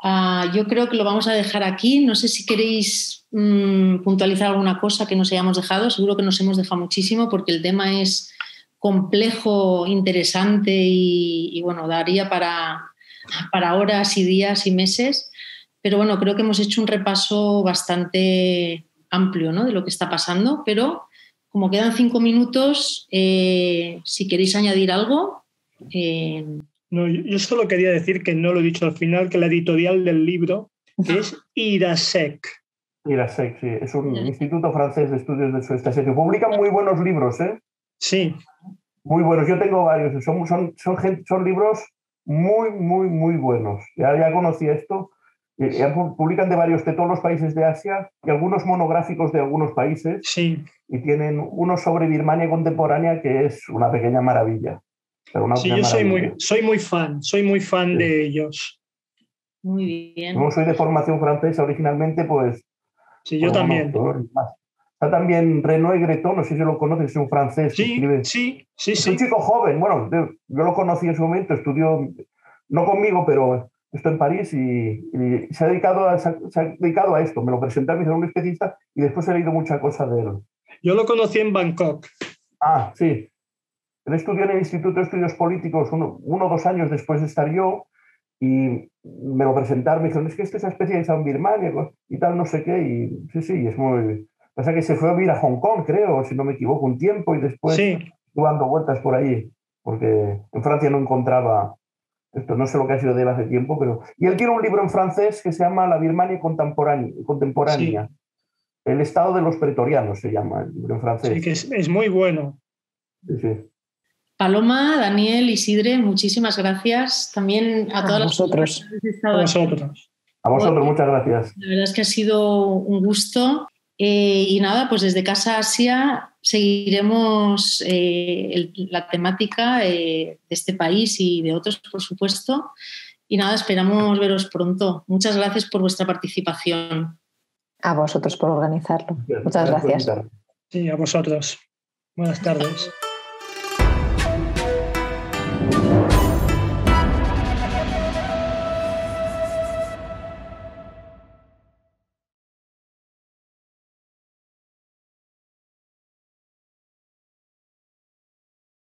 Uh, yo creo que lo vamos a dejar aquí. No sé si queréis mmm, puntualizar alguna cosa que nos hayamos dejado. Seguro que nos hemos dejado muchísimo porque el tema es complejo, interesante y, y bueno, daría para, para horas y días y meses. Pero bueno, creo que hemos hecho un repaso bastante amplio ¿no? de lo que está pasando. Pero como quedan cinco minutos, eh, si queréis añadir algo. Eh... No, yo solo quería decir que no lo he dicho al final, que la editorial del libro es IRASEC. IRASEC, sí, es un instituto francés de estudios del sudeste asiático. Publican muy buenos libros, ¿eh? Sí. Muy buenos, yo tengo varios, son, son, son, son libros muy, muy, muy buenos. Ya, ya conocí esto. Publican de varios, de todos los países de Asia y algunos monográficos de algunos países. Sí. Y tienen uno sobre Birmania contemporánea que es una pequeña maravilla. Pero una sí, yo soy muy, soy muy fan, soy muy fan sí. de ellos. Muy bien. Como soy de formación francesa originalmente, pues... Sí, yo también. Está también Renaud Greton, no sé si lo conoces, es un francés. Sí, escribe. sí, sí, es sí. un chico joven, bueno, yo lo conocí en su momento, estudió, no conmigo, pero estoy en París y, y se, ha dedicado a, se, ha, dedicado a esto. Me lo presenté a mi un especialista y después he leído mucha cosa de él. Yo lo conocí en Bangkok. Ah, sí. Él estudió en el Instituto de Estudios Políticos uno, uno o dos años después de estar yo y me lo presentaron, me dijeron, es que este se ha especializado en Birmania y tal, no sé qué, y sí, sí, es muy... Pasa que se fue a vivir a Hong Kong, creo, si no me equivoco, un tiempo y después sí. dando vueltas por ahí, porque en Francia no encontraba esto, no sé lo que ha sido de él hace tiempo, pero... Y él tiene un libro en francés que se llama La Birmania contemporánea, contemporánea. Sí. El estado de los pretorianos se llama el libro en francés. Sí, que es, es muy bueno. Sí, sí. Paloma, Daniel, Isidre, muchísimas gracias. También a todas las vosotros. A vosotros. A vosotros, muchas gracias. La verdad es que ha sido un gusto. Eh, y nada, pues desde Casa Asia seguiremos eh, el, la temática eh, de este país y de otros, por supuesto. Y nada, esperamos veros pronto. Muchas gracias por vuestra participación. A vosotros por organizarlo. Muchas gracias. Sí, a vosotros. Buenas tardes.